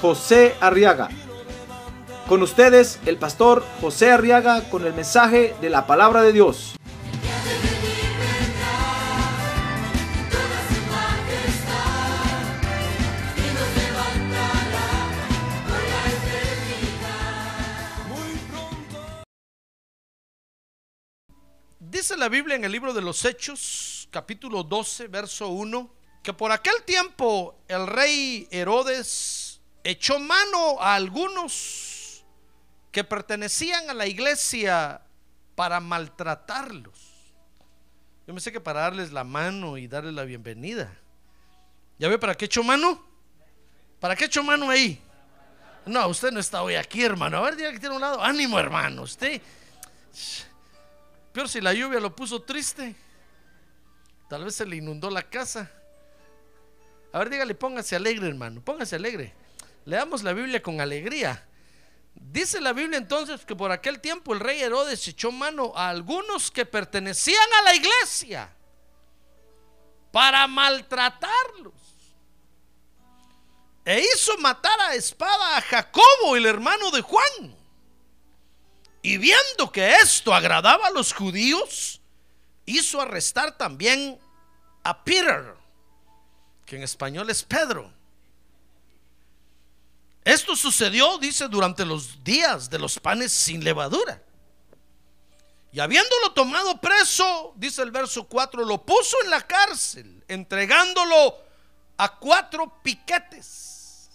José Arriaga. Con ustedes, el pastor José Arriaga con el mensaje de la palabra de Dios. Dice la Biblia en el libro de los Hechos, capítulo 12, verso 1, que por aquel tiempo el rey Herodes echó mano a algunos que pertenecían a la iglesia para maltratarlos. Yo me sé que para darles la mano y darles la bienvenida. ¿Ya ve para qué echó mano? ¿Para qué echó mano ahí? No, usted no está hoy aquí, hermano. A ver, diga que tiene un lado. Ánimo, hermano. Usted. Peor si la lluvia lo puso triste. Tal vez se le inundó la casa. A ver, dígale, póngase alegre, hermano. Póngase alegre. Leamos la Biblia con alegría. Dice la Biblia entonces que por aquel tiempo el rey Herodes echó mano a algunos que pertenecían a la iglesia para maltratarlos. E hizo matar a espada a Jacobo, el hermano de Juan. Y viendo que esto agradaba a los judíos, hizo arrestar también a Peter, que en español es Pedro. Esto sucedió, dice, durante los días de los panes sin levadura. Y habiéndolo tomado preso, dice el verso 4, lo puso en la cárcel, entregándolo a cuatro piquetes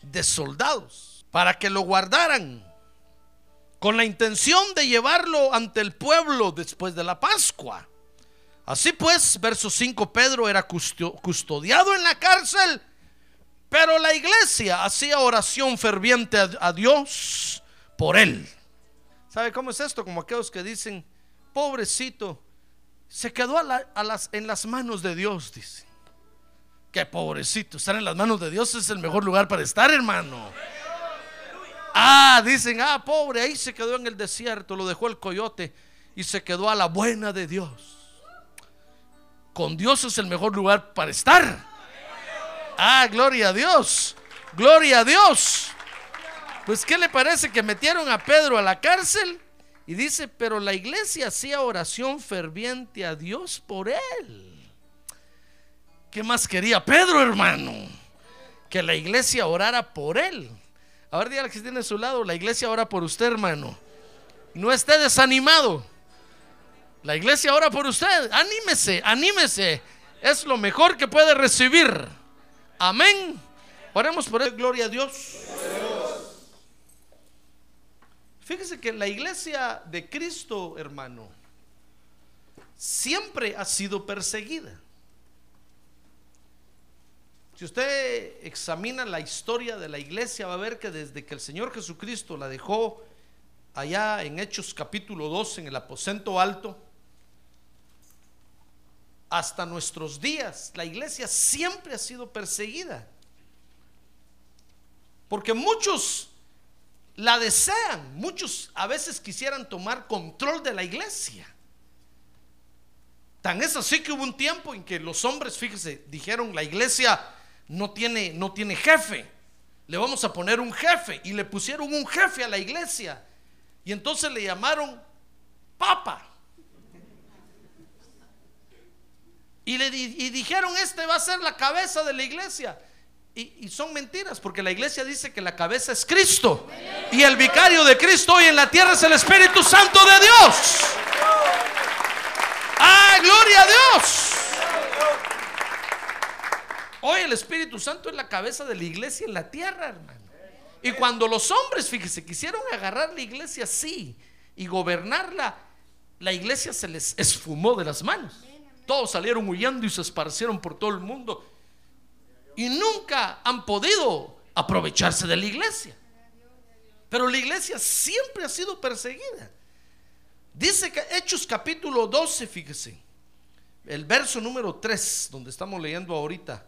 de soldados para que lo guardaran con la intención de llevarlo ante el pueblo después de la Pascua. Así pues, verso 5, Pedro era custodiado en la cárcel, pero la iglesia hacía oración ferviente a, Dios por él. ¿Sabe cómo es esto? Como aquellos que dicen, pobrecito, se quedó en las manos de Dios, dice. Qué pobrecito, estar en las manos de Dios es el mejor lugar para estar, hermano. Ah, dicen, ah, pobre, ahí se quedó en el desierto, lo dejó el coyote y se quedó a la buena de Dios. Con Dios es el mejor lugar para estar. Ah, gloria a Dios. Gloria a Dios. Pues, ¿qué le parece que metieron a Pedro a la cárcel? Y dice, pero la iglesia hacía oración ferviente a Dios por él. ¿Qué más quería Pedro, hermano? Que la iglesia orara por él. A ver, dígale que tiene a su lado. La iglesia ora por usted, hermano. No esté desanimado. La iglesia ora por usted. Anímese, anímese. Es lo mejor que puede recibir. Amén. Oremos por él. Gloria a Dios. Fíjese que la iglesia de Cristo, hermano, siempre ha sido perseguida. Si usted examina la historia de la iglesia, va a ver que desde que el Señor Jesucristo la dejó allá en Hechos capítulo 2, en el aposento alto, hasta nuestros días, la iglesia siempre ha sido perseguida. Porque muchos la desean, muchos a veces quisieran tomar control de la iglesia. Tan es así que hubo un tiempo en que los hombres, fíjese, dijeron, la iglesia no tiene, no tiene jefe. Le vamos a poner un jefe. Y le pusieron un jefe a la iglesia. Y entonces le llamaron Papa. Y, le y dijeron, este va a ser la cabeza de la iglesia. Y, y, son mentiras, porque la iglesia dice que la cabeza es Cristo. Y el vicario de Cristo hoy en la tierra es el Espíritu Santo de Dios. ¡Ah, gloria a Dios! Hoy el Espíritu Santo es la cabeza de la iglesia en la tierra, hermano. Y cuando los hombres, fíjese, quisieron agarrar la iglesia así y gobernarla, la iglesia se les esfumó de las manos. Todos salieron huyendo y se esparcieron por todo el mundo. Y nunca han podido aprovecharse de la iglesia. Pero la iglesia siempre ha sido perseguida. Dice que Hechos capítulo 12, fíjese, el verso número 3, donde estamos leyendo ahorita.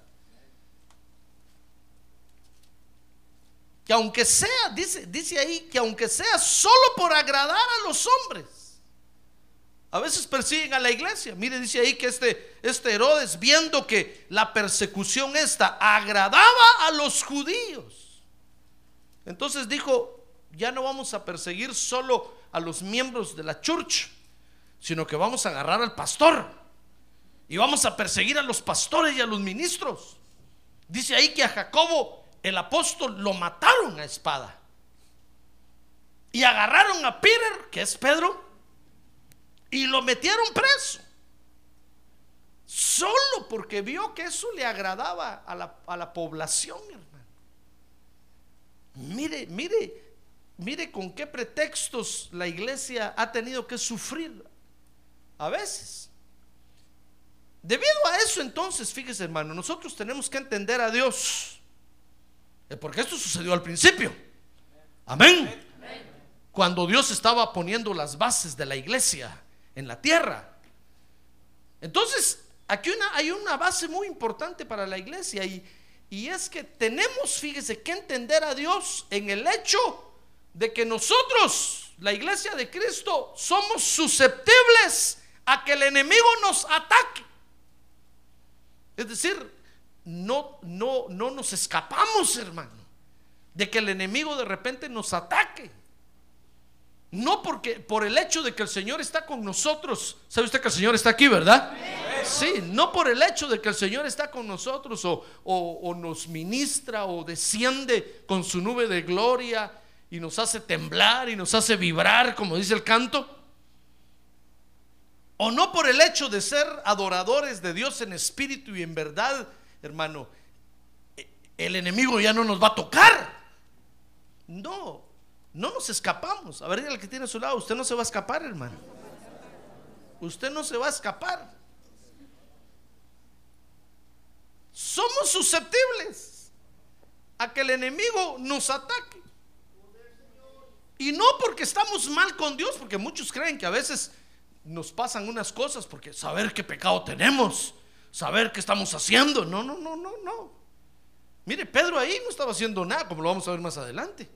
Que aunque sea, dice, dice ahí, que aunque sea solo por agradar a los hombres, a veces persiguen a la iglesia. Mire, dice ahí que este, este Herodes, viendo que la persecución esta agradaba a los judíos, entonces dijo, ya no vamos a perseguir solo a los miembros de la church, sino que vamos a agarrar al pastor y vamos a perseguir a los pastores y a los ministros. Dice ahí que a Jacobo el apóstol lo mataron a espada. Y agarraron a Peter, que es Pedro, y lo metieron preso. Solo porque vio que eso le agradaba a la, a la población, hermano. Mire, mire, mire con qué pretextos la iglesia ha tenido que sufrir a veces. Debido a eso entonces, fíjese hermano, nosotros tenemos que entender a Dios. Porque esto sucedió al principio. Amén. Cuando Dios estaba poniendo las bases de la iglesia en la tierra. Entonces, aquí hay una base muy importante para la iglesia y, y es que tenemos, fíjese, que entender a Dios en el hecho de que nosotros, la iglesia de Cristo, somos susceptibles a que el enemigo nos ataque. Es decir, no, no, no nos escapamos, hermano, de que el enemigo de repente nos ataque. No porque por el hecho de que el Señor está con nosotros. ¿Sabe usted que el Señor está aquí, verdad? Sí, no por el hecho de que el Señor está con nosotros o, nos ministra o desciende con su nube de gloria y nos hace temblar y nos hace vibrar, como dice el canto. O no por el hecho de ser adoradores de Dios en espíritu y en verdad, hermano, el enemigo ya no nos va a tocar. No, no nos escapamos. A ver, el que tiene a su lado, usted no se va a escapar, hermano. Usted no se va a escapar. Somos susceptibles a que el enemigo nos ataque. Y no porque estamos mal con Dios, porque muchos creen que a veces nos pasan unas cosas porque saber qué pecado tenemos, saber qué estamos haciendo. No, no, no, no, no. Mire, Pedro ahí no estaba haciendo nada, como lo vamos a ver más adelante.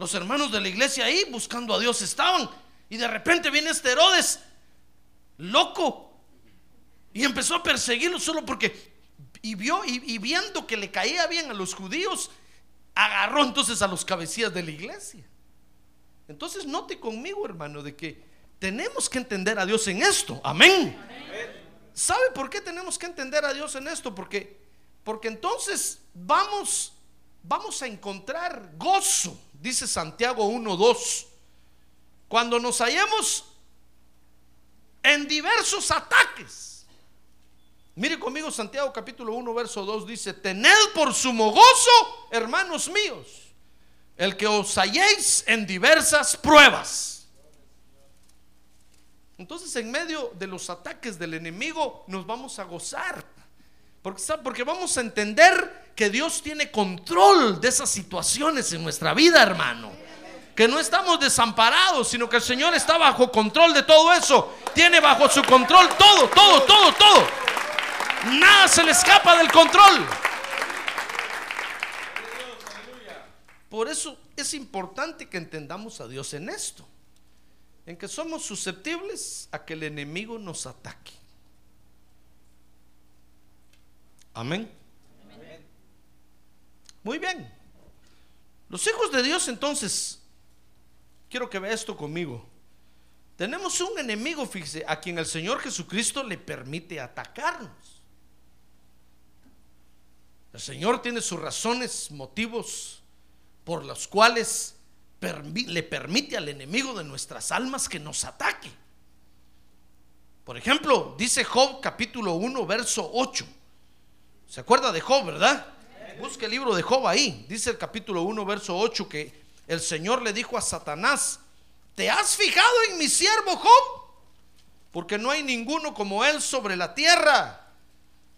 Los hermanos de la iglesia ahí buscando a Dios estaban. Y de repente viene este Herodes, loco, y empezó a perseguirlo solo porque, y vio, y, viendo que le caía bien a los judíos, agarró entonces a los cabecillas de la iglesia. Entonces note conmigo, hermano, de que tenemos que entender a Dios en esto. Amén. ¿Sabe por qué tenemos que entender a Dios en esto? Porque, porque entonces vamos, vamos a encontrar gozo dice Santiago 1.2, cuando nos hallemos en diversos ataques. Mire conmigo Santiago capítulo 1, verso 2 dice, tened por sumo gozo, hermanos míos, el que os halléis en diversas pruebas. Entonces en medio de los ataques del enemigo nos vamos a gozar. Porque, vamos a entender que Dios tiene control de esas situaciones en nuestra vida, hermano. Que no estamos desamparados, sino que el Señor está bajo control de todo eso. Tiene bajo su control todo, todo, todo, todo. Nada se le escapa del control. Por eso es importante que entendamos a Dios en esto. En que somos susceptibles a que el enemigo nos ataque. Amén. Muy bien. Los hijos de Dios entonces, quiero que vea esto conmigo. Tenemos un enemigo, fíjese, a quien el Señor Jesucristo le permite atacarnos. El Señor tiene sus razones, motivos por los cuales le permite al enemigo de nuestras almas que nos ataque. Por ejemplo, dice Job capítulo 1, verso 8. ¿Se acuerda de Job, verdad? Busque el libro de Job ahí. Dice el capítulo 1, verso 8 que el Señor le dijo a Satanás, ¿te has fijado en mi siervo Job? Porque no hay ninguno como él sobre la tierra.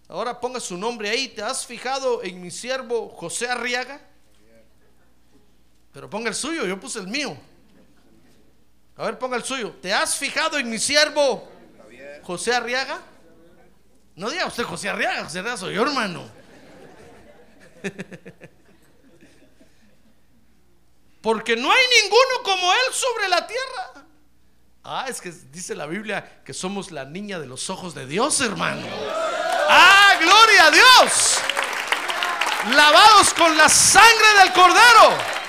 Ahora ponga su nombre ahí. ¿Te has fijado en mi siervo José Arriaga? Pero ponga el suyo, yo puse el mío. A ver, ponga el suyo. ¿Te has fijado en mi siervo José Arriaga? No diga usted José Arriaga, José Arriaga soy yo, hermano. Porque no hay ninguno como él sobre la tierra. Ah, es que dice la Biblia que somos la niña de los ojos de Dios, hermano. Ah, gloria a Dios. Lavados con la sangre del cordero.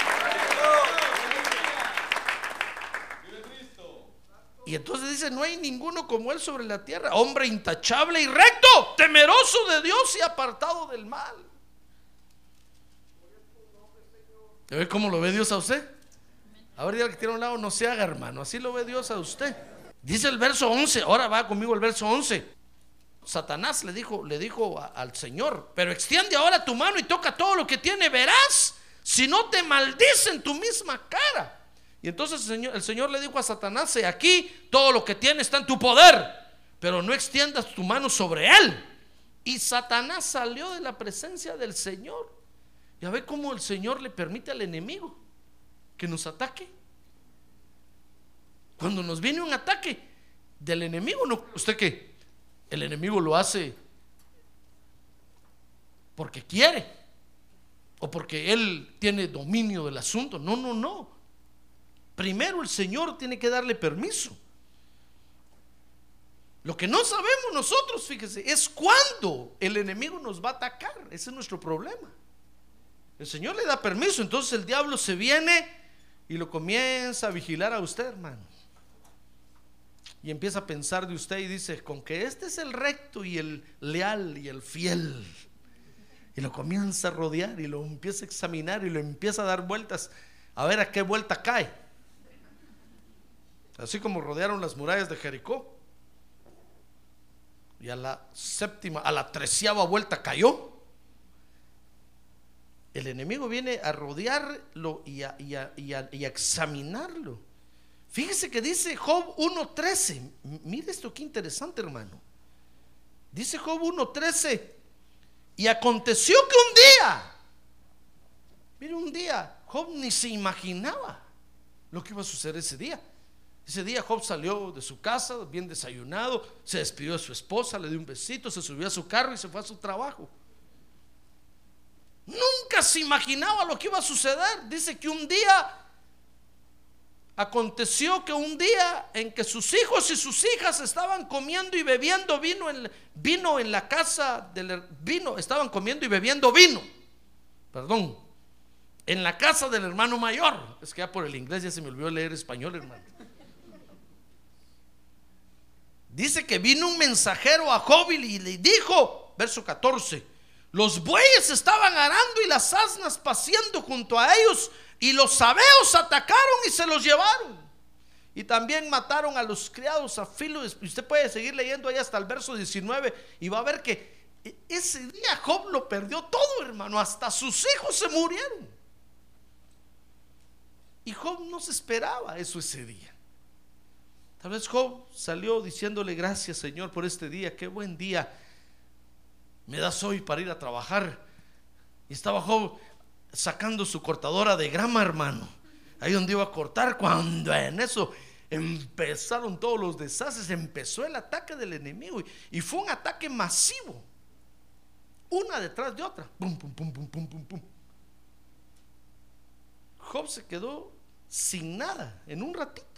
Y entonces dice, no hay ninguno como él sobre la tierra, hombre intachable y recto, temeroso de Dios y apartado del mal. ¿Ya ve cómo lo ve Dios a usted? A ver, que tiene un lado, no se haga hermano, así lo ve Dios a usted. Dice el verso 11, ahora va conmigo el verso 11. Satanás le dijo, le dijo al Señor, pero extiende ahora tu mano y toca todo lo que tiene, verás, si no te maldicen tu misma cara. Y entonces el Señor, el Señor le dijo a Satanás, aquí todo lo que tiene está en tu poder, pero no extiendas tu mano sobre él. Y Satanás salió de la presencia del Señor. Ya ve cómo el Señor le permite al enemigo que nos ataque. Cuando nos viene un ataque del enemigo, no, ¿usted qué? El enemigo lo hace porque quiere o porque él tiene dominio del asunto. No, no, no. Primero el Señor tiene que darle permiso. Lo que no sabemos nosotros, fíjese, es cuándo el enemigo nos va a atacar. Ese es nuestro problema. El Señor le da permiso, entonces el diablo se viene y lo comienza a vigilar a usted, hermano. Y empieza a pensar de usted y dice, con que este es el recto y el leal y el fiel. Y lo comienza a rodear y lo empieza a examinar y lo empieza a dar vueltas a ver a qué vuelta cae. Así como rodearon las murallas de Jericó. Y a la séptima, a la treceava vuelta cayó. El enemigo viene a rodearlo y a, examinarlo. Fíjese que dice Job 1.13. Mire esto qué interesante, hermano. Dice Job 1.13. Y aconteció que un día, mire un día, Job ni se imaginaba lo que iba a suceder ese día. Ese día Job salió de su casa, bien desayunado, se despidió de su esposa, le dio un besito, se subió a su carro y se fue a su trabajo. Nunca se imaginaba lo que iba a suceder. Dice que un día aconteció que un día en que sus hijos y sus hijas estaban comiendo y bebiendo vino en, vino en la casa del vino, estaban comiendo y bebiendo vino. Perdón. En la casa del hermano mayor. Es que ya por el inglés ya se me olvidó leer español, hermano. Dice que vino un mensajero a Job y le dijo, verso 14, los bueyes estaban arando y las asnas paseando junto a ellos y los sabeos atacaron y se los llevaron. Y también mataron a los criados a filo. Usted puede seguir leyendo ahí hasta el verso 19 y va a ver que ese día Job lo perdió todo, hermano. Hasta sus hijos se murieron. Y Job no se esperaba eso ese día. Tal vez Job salió diciéndole gracias Señor por este día, qué buen día me das hoy para ir a trabajar. Y estaba Job sacando su cortadora de grama, hermano. Ahí donde iba a cortar, cuando en eso empezaron todos los desastres, empezó el ataque del enemigo y fue un ataque masivo, una detrás de otra. Pum, pum, pum, pum, pum, pum, pum. Job se quedó sin nada en un ratito.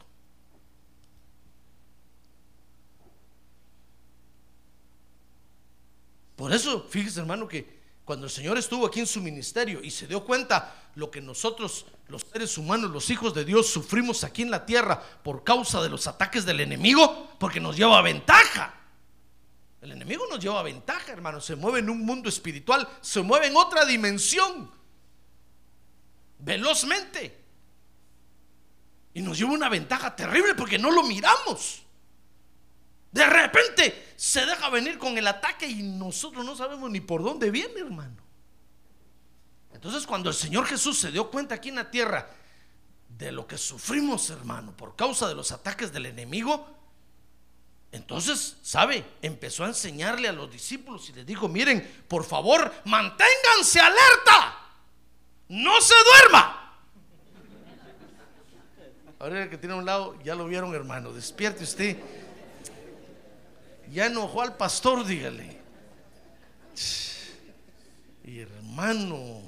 Por eso, fíjese hermano que cuando el Señor estuvo aquí en su ministerio y se dio cuenta lo que nosotros, los seres humanos, los hijos de Dios, sufrimos aquí en la tierra por causa de los ataques del enemigo, porque nos lleva ventaja. El enemigo nos lleva ventaja, hermano. Se mueve en un mundo espiritual, se mueve en otra dimensión, velozmente. Y nos lleva una ventaja terrible porque no lo miramos. De repente se deja venir con el ataque y nosotros no sabemos ni por dónde viene, hermano. Entonces cuando el Señor Jesús se dio cuenta aquí en la tierra de lo que sufrimos, hermano, por causa de los ataques del enemigo, entonces, ¿sabe? Empezó a enseñarle a los discípulos y les dijo, miren, por favor, manténganse alerta, no se duerma. que tiene a un lado, ya lo vieron, hermano. Despierte usted. Ya enojó al pastor, dígale. Hermano,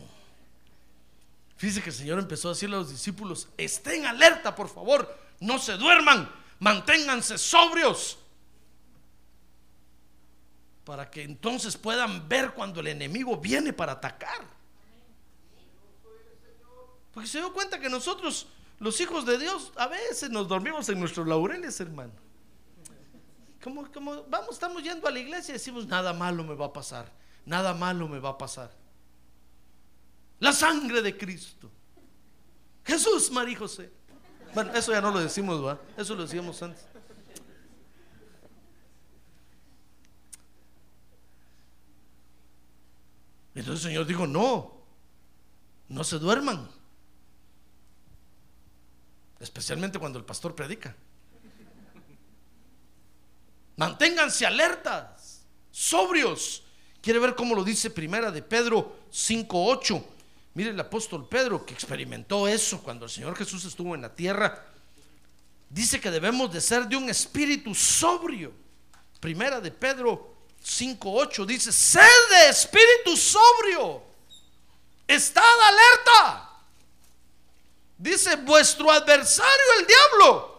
fíjese que el Señor empezó a decirle a los discípulos: estén alerta, por favor, no se duerman, manténganse sobrios. Para que entonces puedan ver cuando el enemigo viene para atacar. Porque se dio cuenta que nosotros, los hijos de Dios, a veces nos dormimos en nuestros laureles, hermano. Como, como vamos, estamos yendo a la iglesia y decimos, nada malo me va a pasar, nada malo me va a pasar. La sangre de Cristo. Jesús, María y José. Bueno, eso ya no lo decimos, ¿va? Eso lo decíamos antes. Entonces el Señor dijo, no, no se duerman. Especialmente cuando el pastor predica. Manténganse alertas, sobrios. Quiere ver cómo lo dice primera de Pedro 5.8. Mire el apóstol Pedro que experimentó eso cuando el Señor Jesús estuvo en la tierra. Dice que debemos de ser de un espíritu sobrio. Primera de Pedro 5.8 dice, sed de espíritu sobrio. Estad alerta. Dice, vuestro adversario el diablo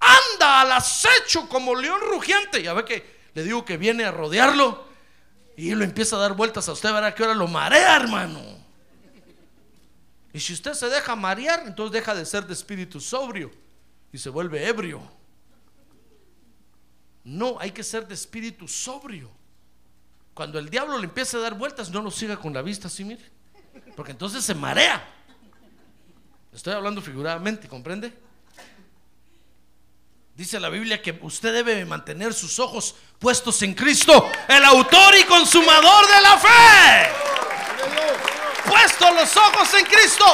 anda al acecho como león rugiente. Ya ve que le digo que viene a rodearlo y lo empieza a dar vueltas a usted, verá que ahora lo marea, hermano. Y si usted se deja marear, entonces deja de ser de espíritu sobrio y se vuelve ebrio. No, hay que ser de espíritu sobrio. Cuando el diablo le empieza a dar vueltas, no lo siga con la vista así, mire. Porque entonces se marea. Estoy hablando figuradamente, ¿comprende? Dice la Biblia que usted debe mantener sus ojos puestos en Cristo, el autor y consumador de la fe. Puestos los ojos en Cristo.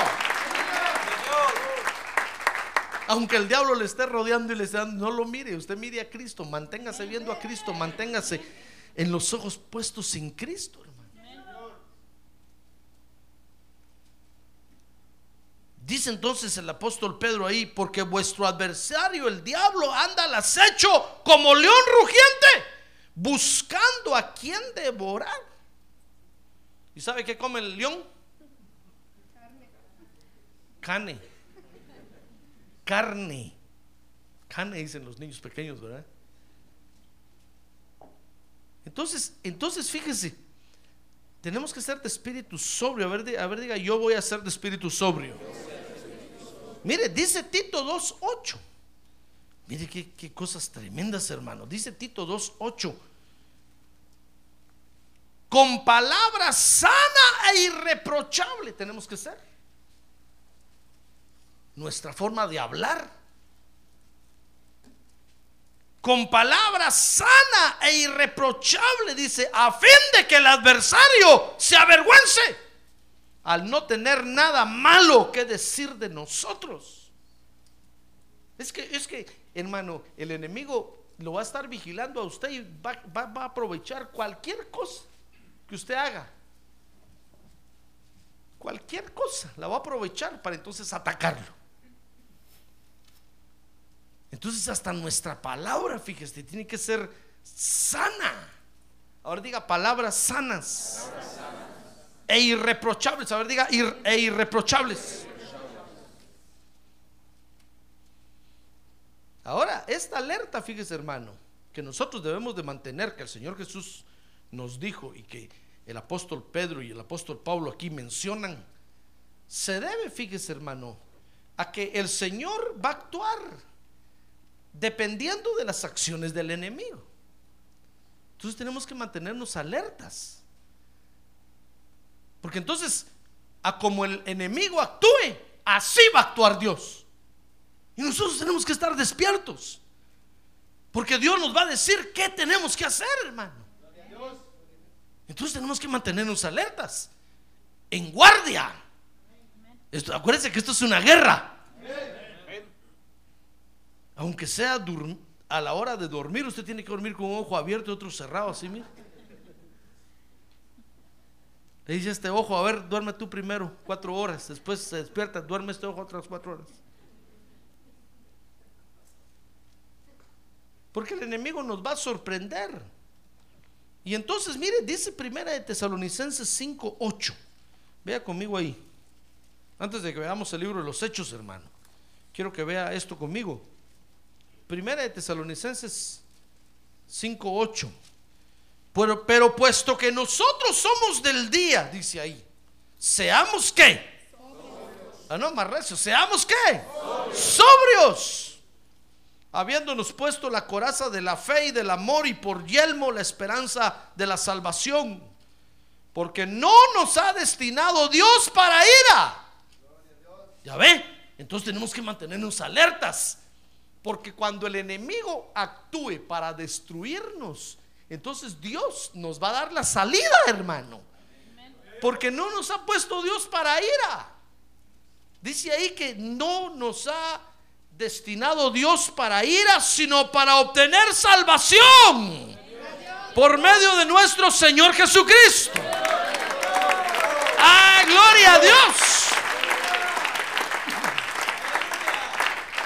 Aunque el diablo le esté rodeando y le esté dando, no lo mire, usted mire a Cristo, manténgase viendo a Cristo, manténgase en los ojos puestos en Cristo. Dice entonces el apóstol Pedro ahí, porque vuestro adversario, el diablo, anda al acecho como león rugiente, buscando a quien devorar. ¿Y sabe qué come el león? Carne. Carne. Carne dicen los niños pequeños, ¿verdad? Entonces, entonces fíjese, tenemos que ser de espíritu sobrio. A ver, a ver, diga, yo voy a ser de espíritu sobrio. Mire, dice Tito 2.8. Mire qué, cosas tremendas, hermano. Dice Tito 2.8. Con palabra sana e irreprochable tenemos que ser. Nuestra forma de hablar. Con palabra sana e irreprochable, dice, a fin de que el adversario se avergüence al no tener nada malo que decir de nosotros. Es que, es que, hermano, el enemigo lo va a estar vigilando a usted y va, a aprovechar cualquier cosa que usted haga. Cualquier cosa la va a aprovechar para entonces atacarlo. Entonces hasta nuestra palabra, fíjese, tiene que ser sana. Ahora diga palabras sanas e irreprochables. A ver, diga, e irreprochables. Ahora, esta alerta, fíjese hermano, que nosotros debemos de mantener, que el Señor Jesús nos dijo y que el apóstol Pedro y el apóstol Pablo aquí mencionan, se debe, fíjese hermano, a que el Señor va a actuar dependiendo de las acciones del enemigo. Entonces tenemos que mantenernos alertas. Porque entonces, a como el enemigo actúe, así va a actuar Dios. Y nosotros tenemos que estar despiertos. Porque Dios nos va a decir qué tenemos que hacer, hermano. Entonces tenemos que mantenernos alertas, en guardia. acuérdense que esto es una guerra. Aunque sea a la hora de dormir, usted tiene que dormir con un ojo abierto y otro cerrado, así, mire. Le dice este ojo, a ver, duerme tú primero cuatro horas, después se despierta, duerme este ojo otras cuatro horas. Porque el enemigo nos va a sorprender. Y entonces, mire, dice primera de Tesalonicenses 5, 8. Vea conmigo ahí. Antes de que veamos el libro de los Hechos, hermano. Quiero que vea esto conmigo. Primera de Tesalonicenses 5, 8. Pero, pero puesto que nosotros somos del día, dice ahí, seamos qué? Ah, no, más recio, seamos qué? Sobrios. Habiéndonos puesto la coraza de la fe y del amor y por yelmo la esperanza de la salvación. Porque no nos ha destinado Dios para ira. Ya ve, entonces tenemos que mantenernos alertas. Porque cuando el enemigo actúe para destruirnos, entonces Dios nos va a dar la salida, hermano. Porque no nos ha puesto Dios para ira. Dice ahí que no nos ha destinado Dios para ira, sino para obtener salvación por medio de nuestro Señor Jesucristo. ¡Ah, gloria a Dios!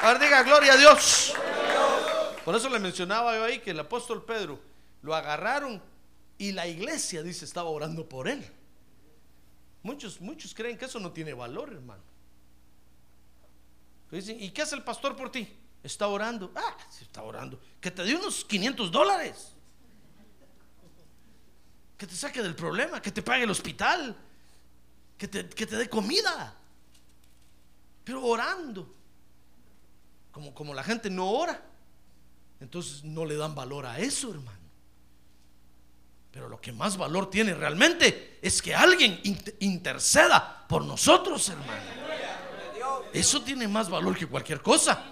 Ahora diga, gloria a Dios. Por eso le mencionaba yo ahí que el apóstol Pedro lo agarraron y la iglesia, dice, estaba orando por él. Muchos, muchos creen que eso no tiene valor, hermano. Dicen, ¿y qué hace el pastor por ti? Está orando. Ah, sí, está orando. Que te dé unos 500 dólares. Que te saque del problema, que te pague el hospital, que te, que te dé comida. Pero orando. Como, como la gente no ora, entonces no le dan valor a eso, hermano. Pero lo que más valor tiene realmente es que alguien inter- interceda por nosotros, hermano. Eso tiene más valor que cualquier cosa.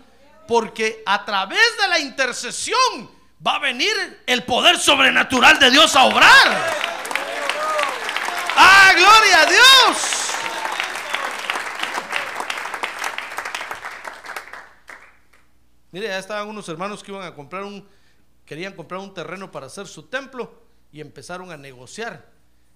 Porque a través de la intercesión va a venir el poder sobrenatural de Dios a obrar. ¡Ah, gloria a Dios! Mire, ya estaban unos hermanos que iban a comprar un, querían comprar un terreno para hacer su templo y empezaron a negociar.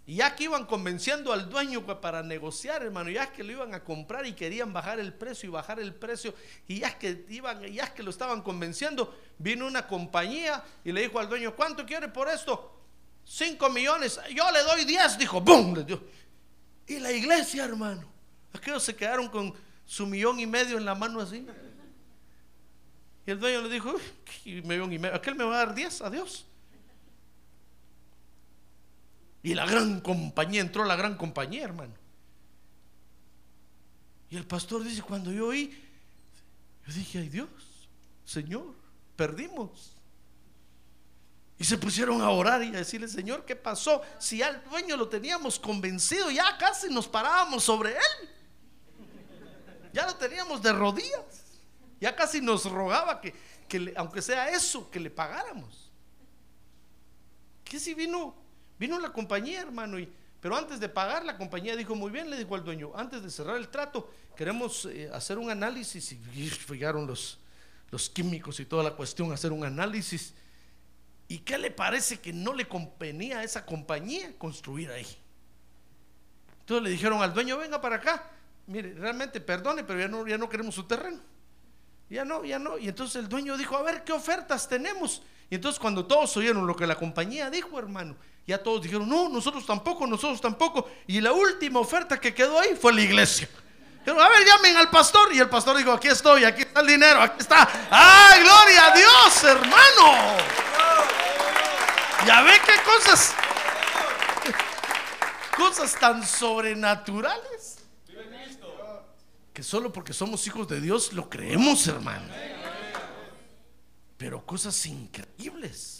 Y ya que iban convenciendo al dueño para negociar, hermano, ya que lo iban a comprar y querían bajar el precio y bajar el precio, y ya que iban, ya que lo estaban convenciendo, vino una compañía y le dijo al dueño, ¿cuánto quiere por esto? Cinco millones, yo le doy diez, dijo, ¡bum! Le. Y la iglesia, hermano, aquellos se quedaron con su millón y medio en la mano así. Y el dueño le dijo, "Uy, ¿qué millón y medio? Aquel me va a dar diez, adiós. Y la gran compañía, entró la gran compañía, hermano. Y el pastor dice, cuando yo oí, yo dije, ay Dios, Señor, perdimos. Y se pusieron a orar y a decirle, Señor, ¿qué pasó? Si al dueño lo teníamos convencido, ya casi nos parábamos sobre él. Ya lo teníamos de rodillas. Ya casi nos rogaba que, que aunque sea eso, que le pagáramos. ¿Qué si vino? Vino la compañía, hermano, y, pero antes de pagar, la compañía dijo, muy bien, le dijo al dueño, antes de cerrar el trato, queremos eh, hacer un análisis, y, y llegaron los, los químicos y toda la cuestión, hacer un análisis. ¿Y qué le parece que no le convenía a esa compañía construir ahí? Entonces le dijeron al dueño, venga para acá, mire, realmente perdone, pero ya no, ya no queremos su terreno. Ya no, ya no. Y entonces el dueño dijo, a ver, ¿qué ofertas tenemos? Y entonces cuando todos oyeron lo que la compañía dijo, hermano, ya todos dijeron, no, nosotros tampoco, nosotros tampoco. Y la última oferta que quedó ahí fue la iglesia. Dijeron, a ver, llamen al pastor. Y el pastor dijo, aquí estoy, aquí está el dinero, aquí está. ¡Ay, gloria a Dios, hermano! Ya ve qué cosas, cosas tan sobrenaturales que solo porque somos hijos de Dios lo creemos, hermano. Pero cosas increíbles.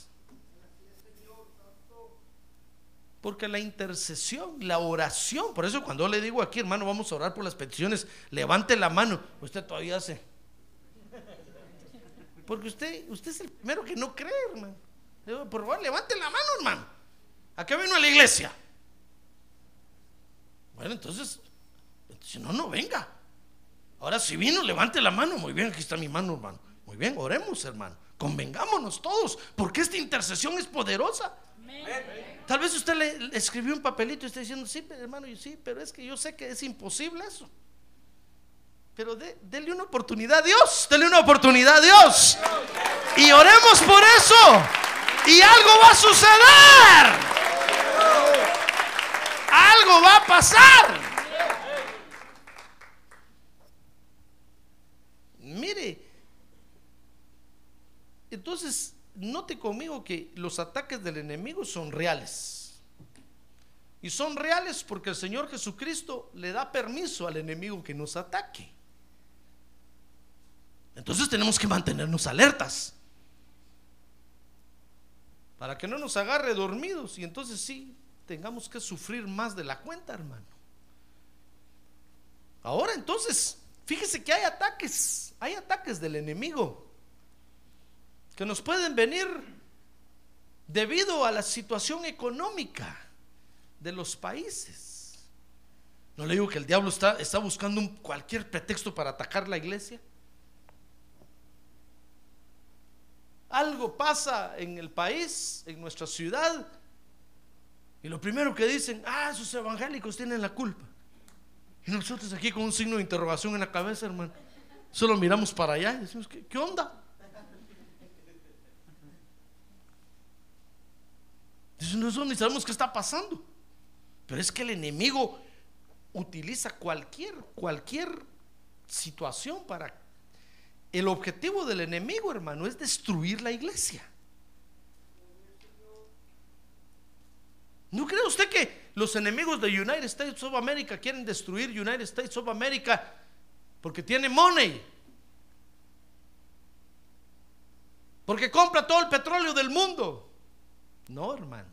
Porque la intercesión, la oración, por eso cuando le digo aquí, hermano, vamos a orar por las peticiones, levante la mano. Usted todavía hace. Porque usted, usted es el primero que no cree, hermano. Por favor, levante la mano, hermano. ¿A qué vino a la iglesia? Bueno, entonces, si no, no venga. Ahora si vino, levante la mano. Muy bien, aquí está mi mano, hermano. Muy bien, oremos, hermano. Convengámonos todos, porque esta intercesión es poderosa. Tal vez usted le, escribió un papelito y está diciendo, sí, hermano, y sí, pero es que yo sé que es imposible eso. Pero de- dele una oportunidad a Dios, dele una oportunidad a Dios. Y oremos por eso. Y algo va a suceder. Algo va a pasar. Mire, entonces note conmigo que los ataques del enemigo son reales. Y son reales porque el Señor Jesucristo le da permiso al enemigo que nos ataque. Entonces tenemos que mantenernos alertas. Para que no nos agarre dormidos y entonces sí tengamos que sufrir más de la cuenta, hermano. Ahora entonces, fíjese que hay ataques, hay ataques del enemigo que nos pueden venir debido a la situación económica de los países. No le digo que el diablo está, está buscando cualquier pretexto para atacar la iglesia. Algo pasa en el país, en nuestra ciudad, y lo primero que dicen, ah, esos evangélicos tienen la culpa. Y nosotros aquí con un signo de interrogación en la cabeza, hermano, solo miramos para allá y decimos, ¿qué, qué onda? Nosotros ni sabemos qué está pasando. Pero es que el enemigo utiliza cualquier, cualquier situación para el objetivo del enemigo, hermano, es destruir la iglesia. ¿No cree usted que los enemigos de United States of America quieren destruir United States of America porque tiene money? Porque compra todo el petróleo del mundo. No, hermano.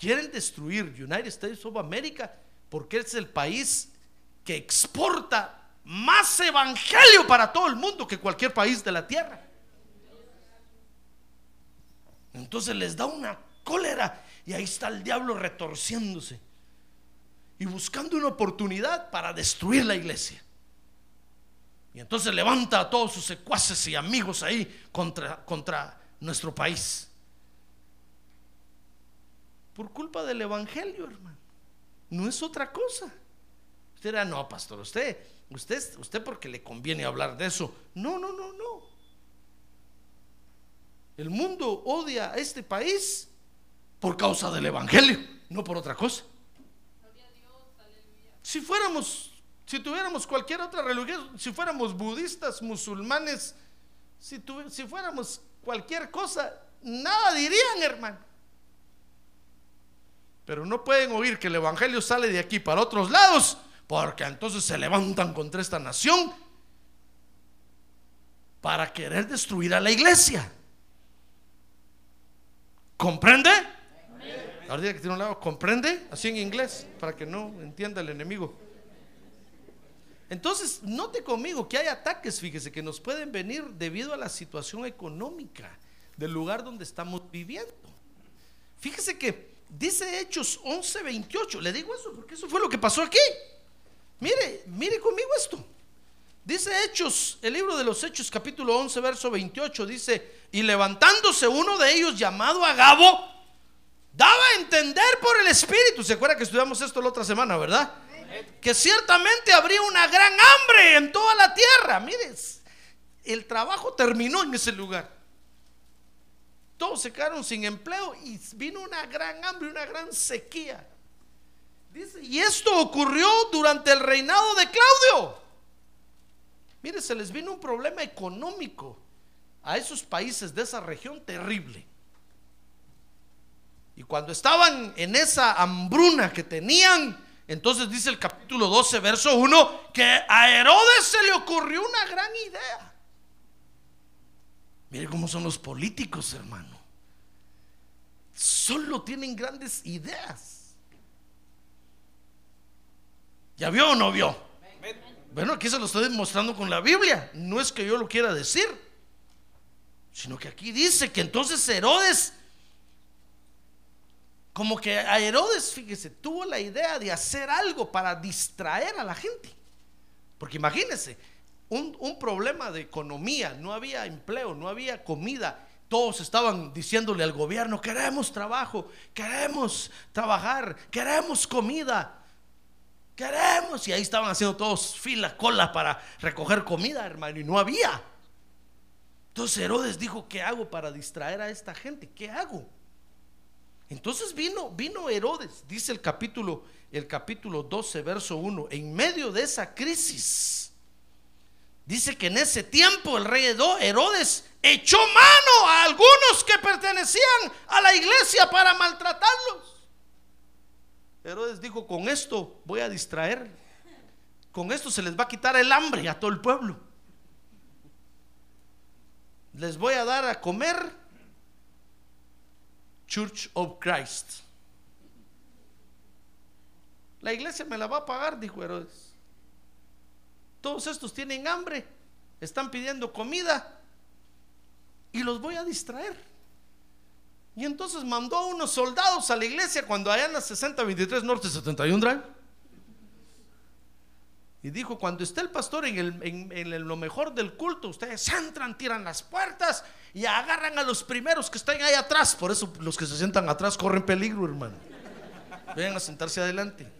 Quieren destruir United States of America porque es el país que exporta más evangelio para todo el mundo que cualquier país de la tierra. Entonces les da una cólera y ahí está el diablo retorciéndose y buscando una oportunidad para destruir la iglesia. Y entonces levanta a todos sus secuaces y amigos ahí contra, contra nuestro país. Por culpa del Evangelio, hermano. No es otra cosa. Usted era, no, pastor, usted Usted, usted porque le conviene hablar de eso. No, no, no, no. El mundo odia a este país por causa del Evangelio, no por otra cosa. Si fuéramos, si tuviéramos cualquier otra religión, si fuéramos budistas, musulmanes, si, si fuéramos cualquier cosa, nada dirían, hermano. Pero no pueden oír que el Evangelio sale de aquí para otros lados porque entonces se levantan contra esta nación para querer destruir a la iglesia. ¿Comprende? Ahora que tiene un lado, ¿comprende? Así en inglés, para que no entienda el enemigo. Entonces, note conmigo que hay ataques, fíjese, que nos pueden venir debido a la situación económica del lugar donde estamos viviendo. Fíjese que dice Hechos 11:28, le digo eso porque eso fue lo que pasó aquí. Mire, mire conmigo esto. Dice Hechos, el libro de los Hechos capítulo 11, verso 28, dice, y levantándose uno de ellos llamado Agabo, daba a entender por el Espíritu, ¿se acuerda que estudiamos esto la otra semana, verdad? Que ciertamente habría una gran hambre en toda la tierra. Mire, el trabajo terminó en ese lugar. Todos se quedaron sin empleo y vino una gran hambre, una gran sequía y esto ocurrió durante el reinado de Claudio. Mire, se les vino un problema económico a esos países de esa región terrible. Y cuando estaban en esa hambruna que tenían, entonces dice el capítulo 12, verso 1, que a Herodes se le ocurrió una gran idea. Mire cómo son los políticos, hermano. Solo tienen grandes ideas. ¿Ya vio o no vio? Bueno, aquí se lo estoy mostrando con la Biblia. No es que yo lo quiera decir, sino que aquí dice que entonces Herodes, como que a Herodes, fíjese, tuvo la idea de hacer algo para distraer a la gente. Porque imagínense, un, un problema de economía, no había empleo, no había comida. Todos estaban diciéndole al gobierno, queremos trabajo, queremos trabajar, queremos comida. Queremos. Y ahí estaban haciendo todos fila, cola para recoger comida, hermano. Y no había. Entonces Herodes dijo, ¿qué hago para distraer a esta gente? ¿Qué hago? Entonces vino, vino Herodes, dice el capítulo, el capítulo 12, verso 1, en medio de esa crisis. Dice que en ese tiempo el rey Herodes echó mano a algunos que pertenecían a la iglesia para maltratarlos. Herodes dijo, con esto voy a distraer. Con esto se les va a quitar el hambre a todo el pueblo. Les voy a dar a comer Church of Christ. La iglesia me la va a pagar, dijo Herodes. Todos estos tienen hambre, están pidiendo comida y los voy a distraer. Y entonces mandó a unos soldados a la iglesia cuando allá en la 6023 Norte 71 Drive. Y dijo, cuando esté el pastor en, el, en, lo mejor del culto, ustedes entran, tiran las puertas y agarran a los primeros que están ahí atrás. Por eso los que se sientan atrás corren peligro, hermano. Vengan a sentarse adelante.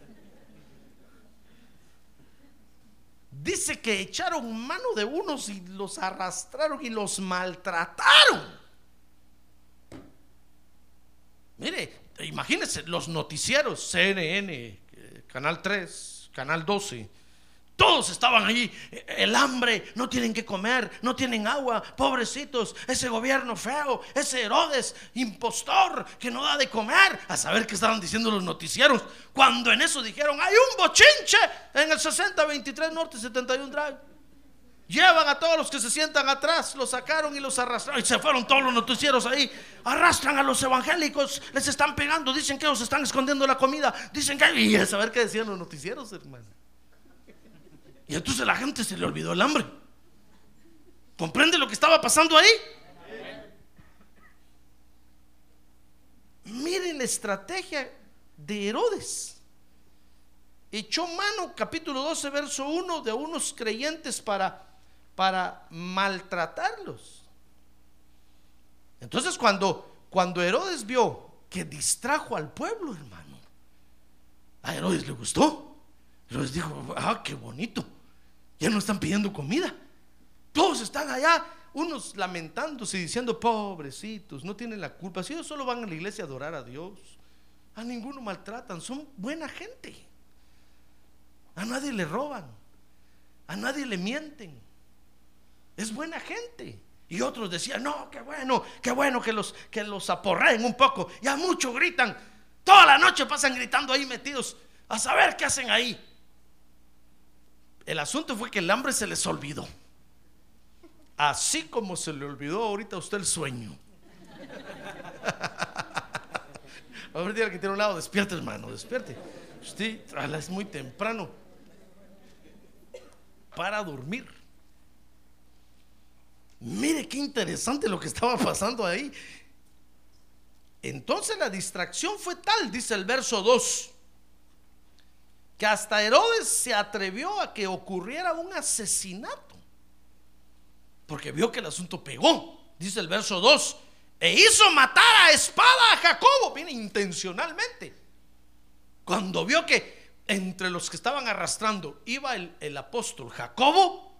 Dice que echaron mano de unos y los arrastraron y los maltrataron. Mire, imagínense los noticieros, CNN, eh, Canal 3, Canal 12 todos estaban allí. El hambre, no tienen que comer, no tienen agua. Pobrecitos, ese gobierno feo, ese Herodes, impostor, que no da de comer. A saber qué estaban diciendo los noticieros. Cuando en eso dijeron, hay un bochinche en el 6023 Norte 71 Drive. Llevan a todos los que se sientan atrás, los sacaron y los arrastraron. Y se fueron todos los noticieros ahí. Arrastran a los evangélicos, les están pegando. Dicen que ellos están escondiendo la comida. Dicen que. Y a saber qué decían los noticieros, hermano. Y entonces la gente se le olvidó el hambre. ¿Comprende lo que estaba pasando ahí? Miren la estrategia de Herodes. Echó mano, capítulo 12, verso 1, de unos creyentes para, para maltratarlos. Entonces cuando, cuando Herodes vio que distrajo al pueblo, hermano, a Herodes le gustó. Herodes dijo, ah, qué bonito ya no están pidiendo comida. Todos están allá, unos lamentándose y diciendo, pobrecitos, no tienen la culpa. Si ellos solo van a la iglesia a adorar a Dios, a ninguno maltratan, son buena gente. A nadie le roban, a nadie le mienten. Es buena gente. Y otros decían, no, qué bueno, qué bueno que los, que los aporreen un poco. Ya mucho gritan. Toda la noche pasan gritando ahí metidos. A saber qué hacen ahí. El asunto fue que el hambre se les olvidó. Así como se le olvidó ahorita a usted el sueño. Ahorita que tiene un lado, despierte hermano, despierte. Usted es muy temprano para dormir. Mire qué interesante lo que estaba pasando ahí. Entonces la distracción fue tal, dice el verso 2 que hasta Herodes se atrevió a que ocurriera un asesinato, porque vio que el asunto pegó, dice el verso 2, e hizo matar a espada a Jacobo, viene intencionalmente, cuando vio que entre los que estaban arrastrando iba el, apóstol Jacobo,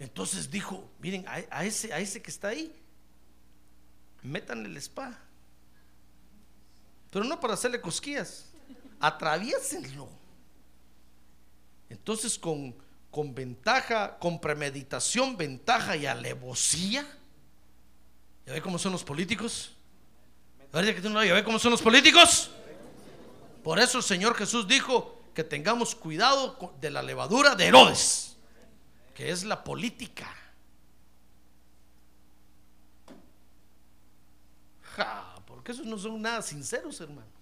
entonces dijo, miren, a, ese, a ese que está ahí, métanle la espada, pero no para hacerle cosquillas atraviesenlo. Entonces con, con ventaja, con premeditación, ventaja y alevosía. ¿Ya ve cómo son los políticos? ¿Ya ve cómo son los políticos? Por eso el Señor Jesús dijo que tengamos cuidado de la levadura de Herodes, que es la política. porque esos no son nada sinceros, hermano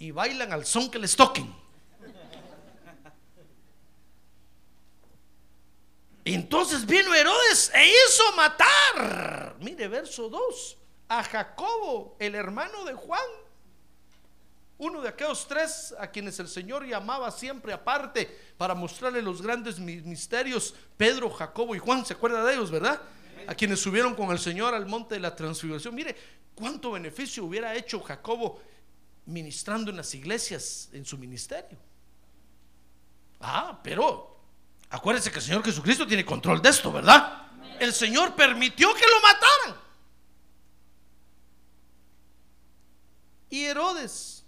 y bailan al son que les toquen. Entonces vino Herodes e hizo matar, mire verso 2, a Jacobo, el hermano de Juan, uno de aquellos tres a quienes el Señor llamaba siempre aparte para mostrarle los grandes misterios, Pedro, Jacobo y Juan, ¿se acuerda de ellos, verdad? A quienes subieron con el Señor al monte de la transfiguración. Mire, cuánto beneficio hubiera hecho Jacobo ministrando en las iglesias en su ministerio. Ah, pero Acuérdense que el Señor Jesucristo tiene control de esto, ¿verdad? El Señor permitió que lo mataran. Y Herodes,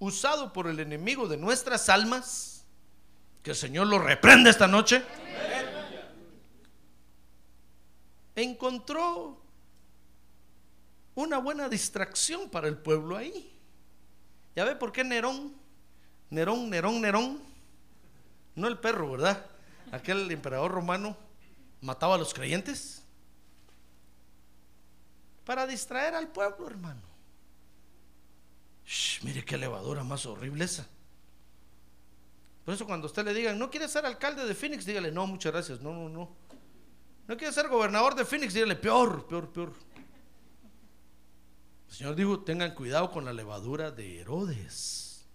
usado por el enemigo de nuestras almas, que el Señor lo reprende esta noche, encontró una buena distracción para el pueblo ahí. ¿Ya ve por qué Nerón? Nerón, Nerón, Nerón. No el perro, ¿verdad? Aquel emperador romano mataba a los creyentes. Para distraer al pueblo, hermano. mire qué levadura más horrible esa. Por eso cuando usted le digan, no quiere ser alcalde de Phoenix, dígale, no, muchas gracias, no, no, no. No quiere ser gobernador de Phoenix, dígale, peor, peor, peor. El Señor dijo, tengan cuidado con la levadura de Herodes.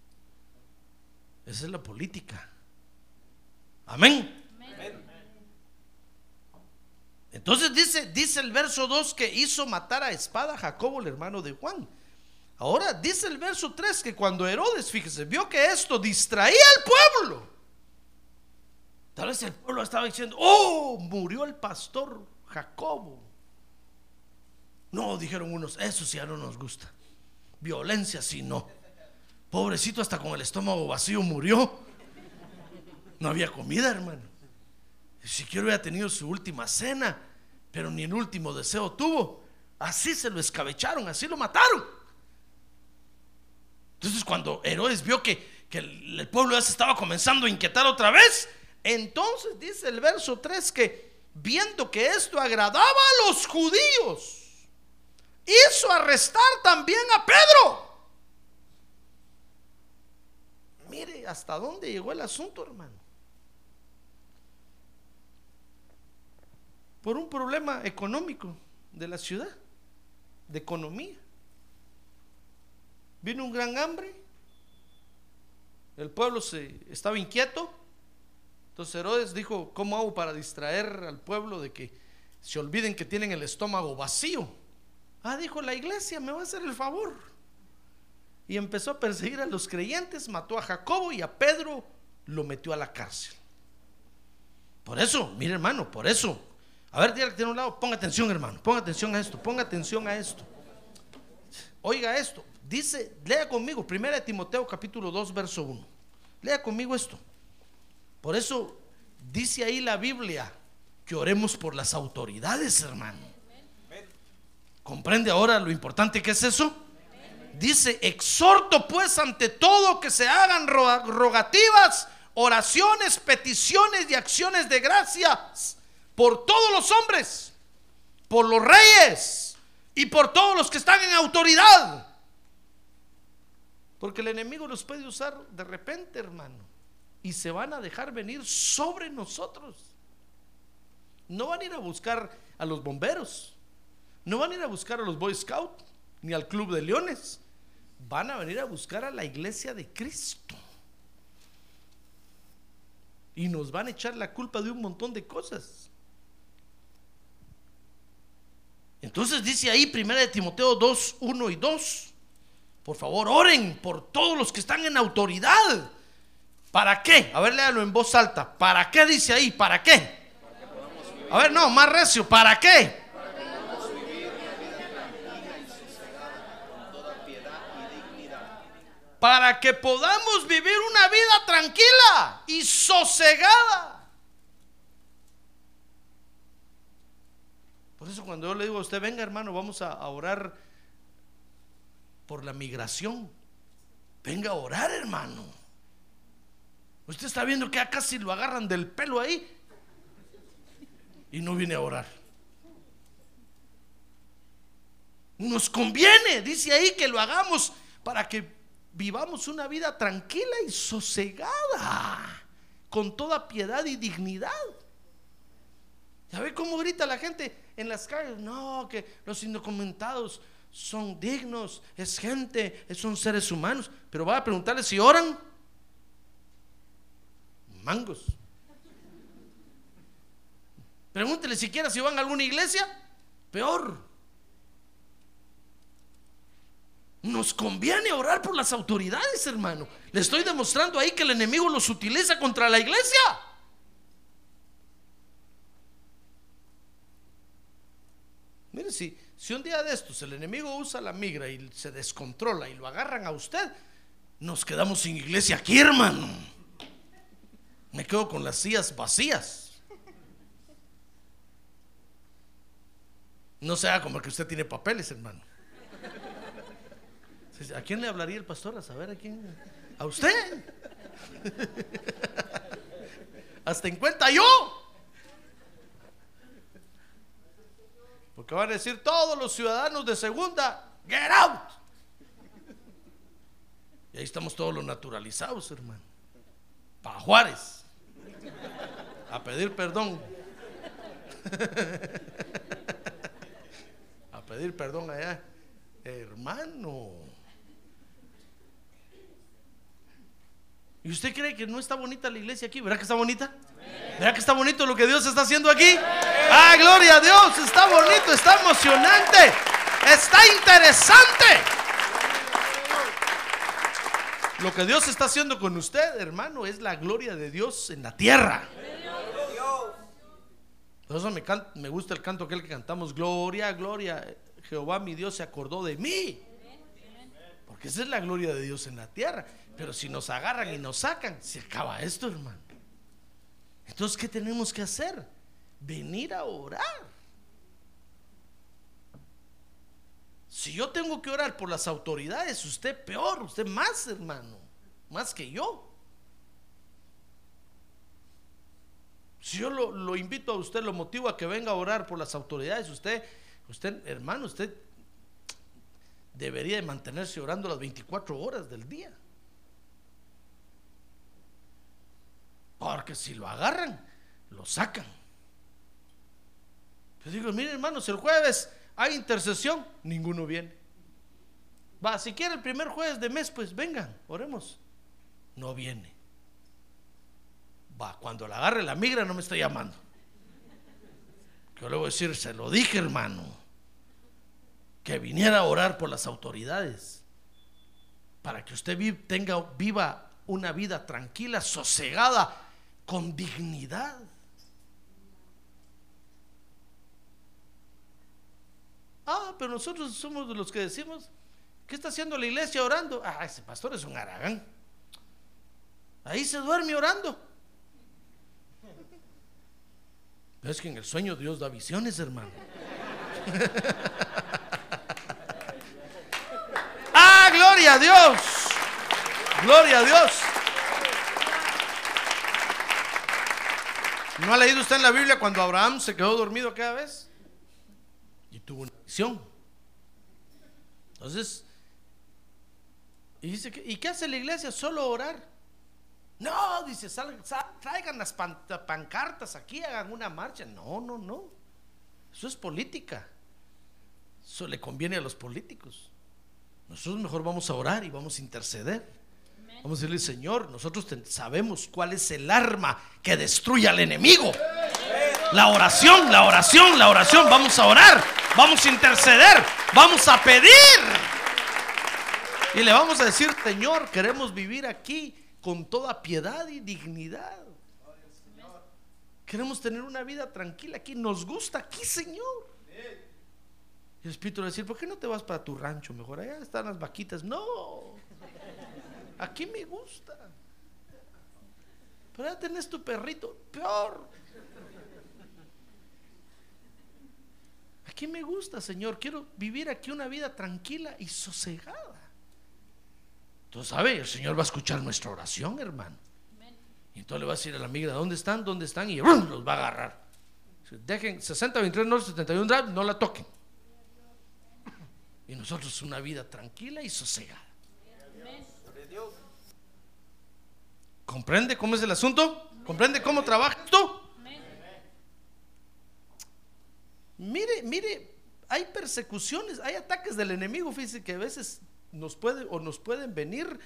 Esa es la política. Amén. Entonces dice, dice el verso 2 que hizo matar a espada a Jacobo, el hermano de Juan. Ahora dice el verso 3 que cuando Herodes, fíjese, vio que esto distraía al pueblo. Tal vez el pueblo estaba diciendo, oh, murió el pastor Jacobo. No, dijeron unos, eso sí ya no nos gusta. Violencia sí no. Pobrecito hasta con el estómago vacío murió. No había comida, hermano. Si quiero hubiera tenido su última cena, pero ni el último deseo tuvo. Así se lo escabecharon, así lo mataron. Entonces cuando Herodes vio que, que el, el pueblo ya se estaba comenzando a inquietar otra vez, entonces dice el verso 3 que viendo que esto agradaba a los judíos, hizo arrestar también a Pedro. Mire hasta dónde llegó el asunto, hermano. Por un problema económico de la ciudad, de economía. Vino un gran hambre, el pueblo se estaba inquieto. Entonces Herodes dijo, ¿cómo hago para distraer al pueblo de que se olviden que tienen el estómago vacío? Ah, dijo la iglesia, me va a hacer el favor. Y empezó a perseguir a los creyentes, mató a Jacobo y a Pedro lo metió a la cárcel. Por eso, mire hermano, por eso. A ver, dígale que tiene un lado, ponga atención hermano, ponga atención a esto, ponga atención a esto. Oiga esto, dice, lea conmigo, 1 Timoteo capítulo 2, verso 1. Lea conmigo esto. Por eso dice ahí la Biblia que oremos por las autoridades, hermano. ¿Comprende ahora lo importante que es eso? Dice, exhorto pues ante todo que se hagan rogativas, oraciones, peticiones y acciones de gracias por todos los hombres, por los reyes y por todos los que están en autoridad. Porque el enemigo los puede usar de repente, hermano, y se van a dejar venir sobre nosotros. No van a ir a buscar a los bomberos no van a ir a buscar a los Boy Scouts ni al Club de Leones. Van a venir a buscar a la iglesia de Cristo. Y nos van a echar la culpa de un montón de cosas. Entonces dice ahí, primera de Timoteo 2, 1 y 2. Por favor, oren por todos los que están en autoridad. ¿Para qué? A ver, léalo en voz alta. ¿Para qué dice ahí? ¿Para qué? A ver, no, más recio. ¿Para qué? Para que podamos vivir una vida tranquila y sosegada. Por eso cuando yo le digo a usted, venga hermano, vamos a, orar por la migración. Venga a orar, hermano. Usted está viendo que acá casi lo agarran del pelo ahí y no viene a orar. Nos conviene, dice ahí, que lo hagamos para que vivamos una vida tranquila y sosegada, con toda piedad y dignidad. ¿Ya ve cómo grita la gente en las calles? No, que los indocumentados son dignos, es gente, son seres humanos. Pero va a preguntarle si oran. Mangos. Pregúntele siquiera si van a alguna iglesia. Peor. Nos conviene orar por las autoridades, hermano. Le estoy demostrando ahí que el enemigo los utiliza contra la iglesia. Mire, si, si un día de estos el enemigo usa la migra y se descontrola y lo agarran a usted, nos quedamos sin iglesia aquí, hermano. Me quedo con las sillas vacías. No sea como que usted tiene papeles, hermano. ¿A quién le hablaría el pastor? A saber a quién. ¿A usted? Hasta en cuenta yo. Porque van a decir todos los ciudadanos de segunda, get out. Y ahí estamos todos los naturalizados, hermano. Para Juárez. A pedir perdón. A pedir perdón allá. Hermano. ¿Y usted cree que no está bonita la iglesia aquí? ¿Verdad que está bonita? ¿Verdad que está bonito lo que Dios está haciendo aquí? ¡Ah, gloria a Dios! Está bonito, está emocionante, está interesante. Lo que Dios está haciendo con usted, hermano, es la gloria de Dios en la tierra. Por eso me, me gusta el canto aquel que cantamos, Gloria, Gloria, Jehová mi Dios se acordó de mí. Porque esa es la gloria de Dios en la tierra. Pero si nos agarran y nos sacan, se acaba esto, hermano. Entonces, ¿qué tenemos que hacer? Venir a orar. Si yo tengo que orar por las autoridades, usted peor, usted más, hermano, más que yo. Si yo lo, lo, invito a usted, lo motivo a que venga a orar por las autoridades, usted, usted, hermano, usted debería de mantenerse orando las 24 horas del día. Porque si lo agarran, lo sacan. Yo digo, miren hermanos, el jueves hay intercesión, ninguno viene. Va, si quiere el primer jueves de mes, pues vengan, oremos. No viene. Va, cuando la agarre la migra no me está llamando. Yo le voy a decir, se lo dije hermano, que viniera a orar por las autoridades, para que usted tenga, viva una vida tranquila, sosegada, con dignidad. Ah, pero nosotros somos los que decimos, ¿qué está haciendo la iglesia orando? Ah, ese pastor es un aragán. Ahí se duerme orando. Es que en el sueño Dios da visiones, hermano. ah, gloria a Dios. Gloria a Dios. ¿No ha leído usted en la Biblia cuando Abraham se quedó dormido cada vez? Y tuvo una visión. Entonces, y dice ¿y qué hace la iglesia? Solo orar. No, dice, traigan las pancartas aquí, hagan una marcha. No, no, no. Eso es política. Eso le conviene a los políticos. Nosotros mejor vamos a orar y vamos a interceder. Vamos a decirle, Señor, nosotros sabemos cuál es el arma que destruye al enemigo. La oración, la oración, la oración. Vamos a orar, vamos a interceder, vamos a pedir. Y le vamos a decir, Señor, queremos vivir aquí con toda piedad y dignidad. Queremos tener una vida tranquila aquí. Nos gusta aquí, Señor. Y el Espíritu va a decir, ¿por qué no te vas para tu rancho? Mejor allá están las vaquitas. No. Aquí me gusta. Pero ya tenés tu perrito, peor. Aquí me gusta, Señor. Quiero vivir aquí una vida tranquila y sosegada. Entonces, ¿sabe? El Señor va a escuchar nuestra oración, hermano. Y entonces le va a decir a la amiga, ¿dónde están? ¿Dónde están? Y los va a agarrar. Dejen 60, 23, no, 71 drive, no la toquen. Y nosotros una vida tranquila y sosegada. ¿Comprende cómo es el asunto? ¿Comprende cómo trabaja tú? Mire, mire, hay persecuciones, hay ataques del enemigo, fíjese que a veces nos puede o nos pueden venir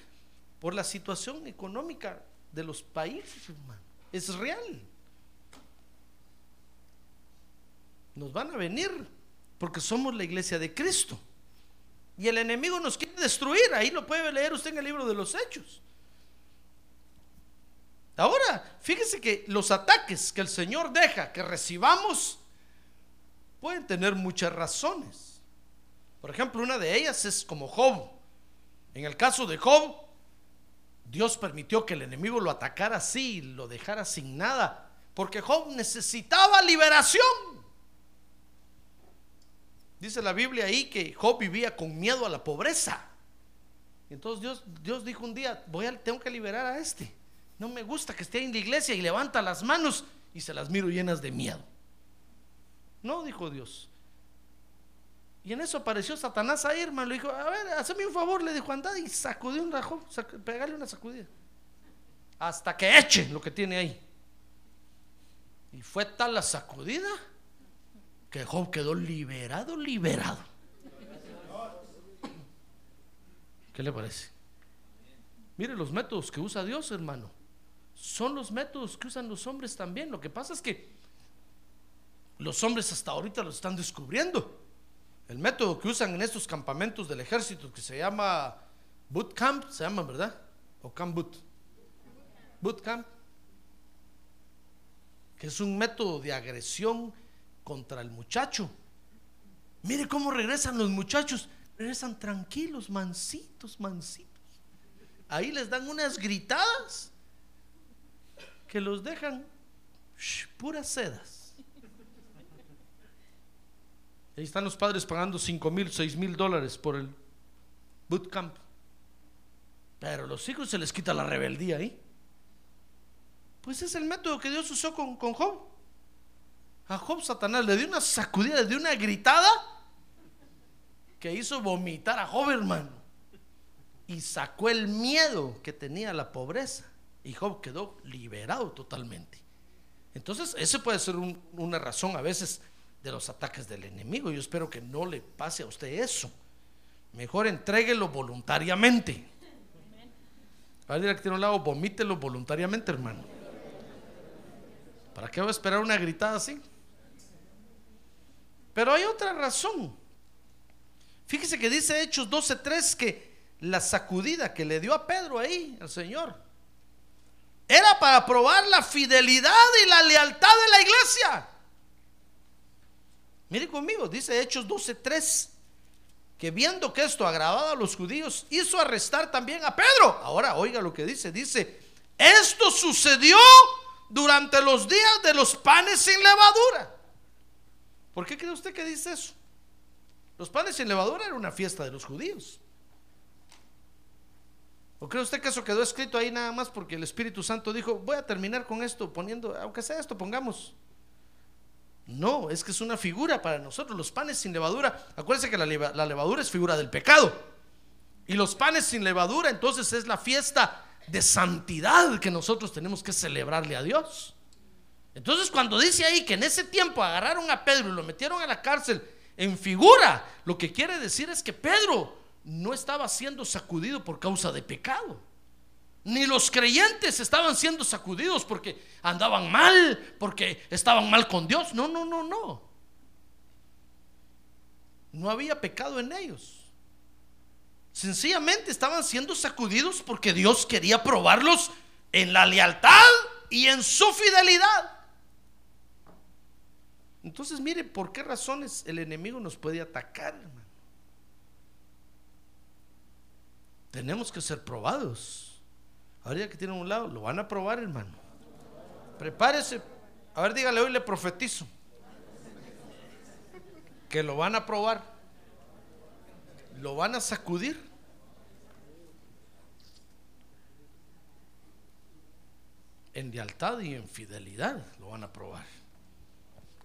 por la situación económica de los países, hermano. Es real. Nos van a venir porque somos la iglesia de Cristo. Y el enemigo nos quiere destruir. Ahí lo puede leer usted en el libro de los Hechos. Ahora, fíjese que los ataques que el Señor deja que recibamos pueden tener muchas razones. Por ejemplo, una de ellas es como Job. En el caso de Job, Dios permitió que el enemigo lo atacara así, y lo dejara sin nada, porque Job necesitaba liberación. Dice la Biblia ahí que Job vivía con miedo a la pobreza. Entonces Dios, Dios dijo un día, voy a, tengo que liberar a este. No me gusta que esté en la iglesia y levanta las manos y se las miro llenas de miedo. No, dijo Dios. Y en eso apareció Satanás ahí, hermano. Le dijo, a ver, hazme un favor, le dijo, anda y sacudió un rajo, pegale una sacudida. Hasta que eche lo que tiene ahí. Y fue tal la sacudida que Job quedó liberado, liberado. ¿Qué le parece? Mire los métodos que usa Dios, hermano. Son los métodos que usan los hombres también. Lo que pasa es que los hombres hasta ahorita lo están descubriendo. El método que usan en estos campamentos del ejército que se llama boot camp, se llama, ¿verdad? O camp boot. Boot camp. Que es un método de agresión contra el muchacho. Mire cómo regresan los muchachos. Regresan tranquilos, mansitos, mansitos. Ahí les dan unas gritadas que los dejan puras sedas. Ahí están los padres pagando 5 mil, 6 mil dólares por el bootcamp. Pero a los hijos se les quita la rebeldía ahí. Pues es el método que Dios usó con, con Job. A Job Satanás le dio una sacudida, le dio una gritada que hizo vomitar a Job, hermano. Y sacó el miedo que tenía la pobreza. Y Job quedó liberado totalmente. Entonces, ese puede ser una razón a veces de los ataques del enemigo. Yo espero que no le pase a usted eso. Mejor entréguelo voluntariamente. A ver, que tiene un lado, vomítelo voluntariamente, hermano. ¿Para qué va a esperar una gritada así? Pero hay otra razón. Fíjese que dice Hechos 12:3 que la sacudida que le dio a Pedro ahí, al Señor, era para probar la fidelidad y la lealtad de la iglesia. Mire conmigo, dice Hechos 12:3, que viendo que esto agravaba a los judíos, hizo arrestar también a Pedro. Ahora oiga lo que dice, dice, esto sucedió durante los días de los panes sin levadura. ¿Por qué cree usted que dice eso? Los panes sin levadura era una fiesta de los judíos. ¿O cree usted que eso quedó escrito ahí nada más porque el Espíritu Santo dijo, voy a terminar con esto poniendo, aunque sea esto, pongamos no, es que es una figura para nosotros. Los panes sin levadura, acuérdense que la, levadura es figura del pecado. Y los panes sin levadura, entonces es la fiesta de santidad que nosotros tenemos que celebrarle a Dios. Entonces cuando dice ahí que en ese tiempo agarraron a Pedro y lo metieron a la cárcel en figura, lo que quiere decir es que Pedro no estaba siendo sacudido por causa de pecado. Ni los creyentes estaban siendo sacudidos porque andaban mal, porque estaban mal con Dios. No, no, no, no. No había pecado en ellos. Sencillamente estaban siendo sacudidos porque Dios quería probarlos en la lealtad y en su fidelidad. Entonces, mire, ¿por qué razones el enemigo nos puede atacar, hermano? Tenemos que ser probados. Ahora que tiene un lado, lo van a probar, hermano. Prepárese. A ver, dígale hoy le profetizo. Que lo van a probar. Lo van a sacudir. En lealtad y en fidelidad lo van a probar.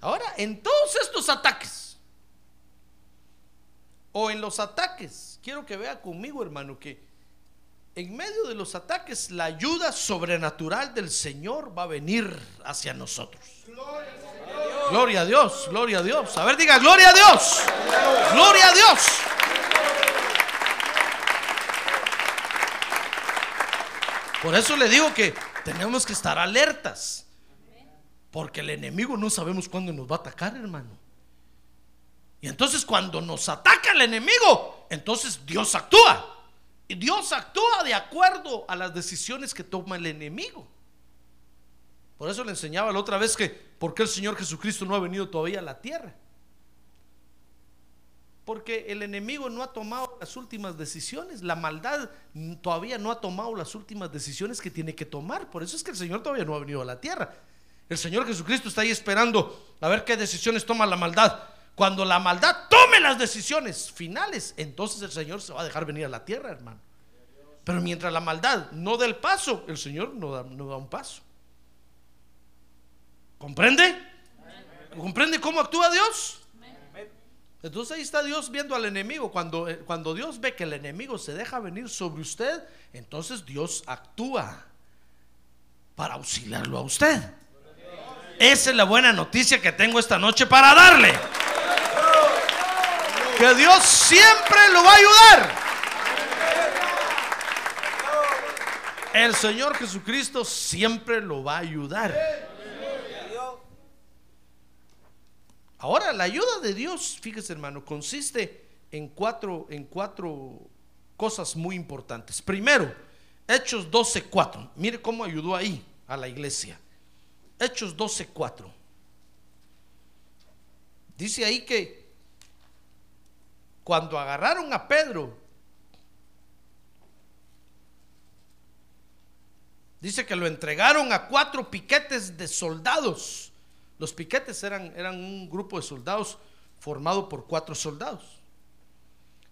Ahora, en todos estos ataques, o en los ataques, quiero que vea conmigo, hermano, que en medio de los ataques, la ayuda sobrenatural del Señor va a venir hacia nosotros. Gloria a Dios, gloria a Dios. A ver, diga, gloria a Dios. Gloria a Dios. Por eso le digo que tenemos que estar alertas. Porque el enemigo no sabemos cuándo nos va a atacar, hermano. Y entonces cuando nos ataca el enemigo, entonces Dios actúa. Y Dios actúa de acuerdo a las decisiones que toma el enemigo. Por eso le enseñaba la otra vez que por qué el Señor Jesucristo no ha venido todavía a la tierra. Porque el enemigo no ha tomado las últimas decisiones, la maldad todavía no ha tomado las últimas decisiones que tiene que tomar. Por eso es que el Señor todavía no ha venido a la tierra. El Señor Jesucristo está ahí esperando a ver qué decisiones toma la maldad. Cuando la maldad tome las decisiones finales, entonces el Señor se va a dejar venir a la tierra, hermano. Pero mientras la maldad no dé el paso, el Señor no da, un paso. ¿Comprende? ¿Comprende cómo actúa Dios? Entonces ahí está Dios viendo al enemigo. Cuando, eh, cuando Dios ve que el enemigo se deja venir sobre usted, entonces Dios actúa para auxiliarlo a usted. Esa es la buena noticia que tengo esta noche para darle. Que Dios siempre lo va a ayudar. El Señor Jesucristo siempre lo va a ayudar. Ahora, la ayuda de Dios, fíjese hermano, consiste en cuatro, en cuatro cosas muy importantes. Primero, Hechos 12.4. Mire cómo ayudó ahí a la iglesia. Hechos 12.4. Dice ahí que cuando agarraron a Pedro, dice que lo entregaron a cuatro piquetes de soldados los piquetes eran, eran un grupo de soldados formado por cuatro soldados.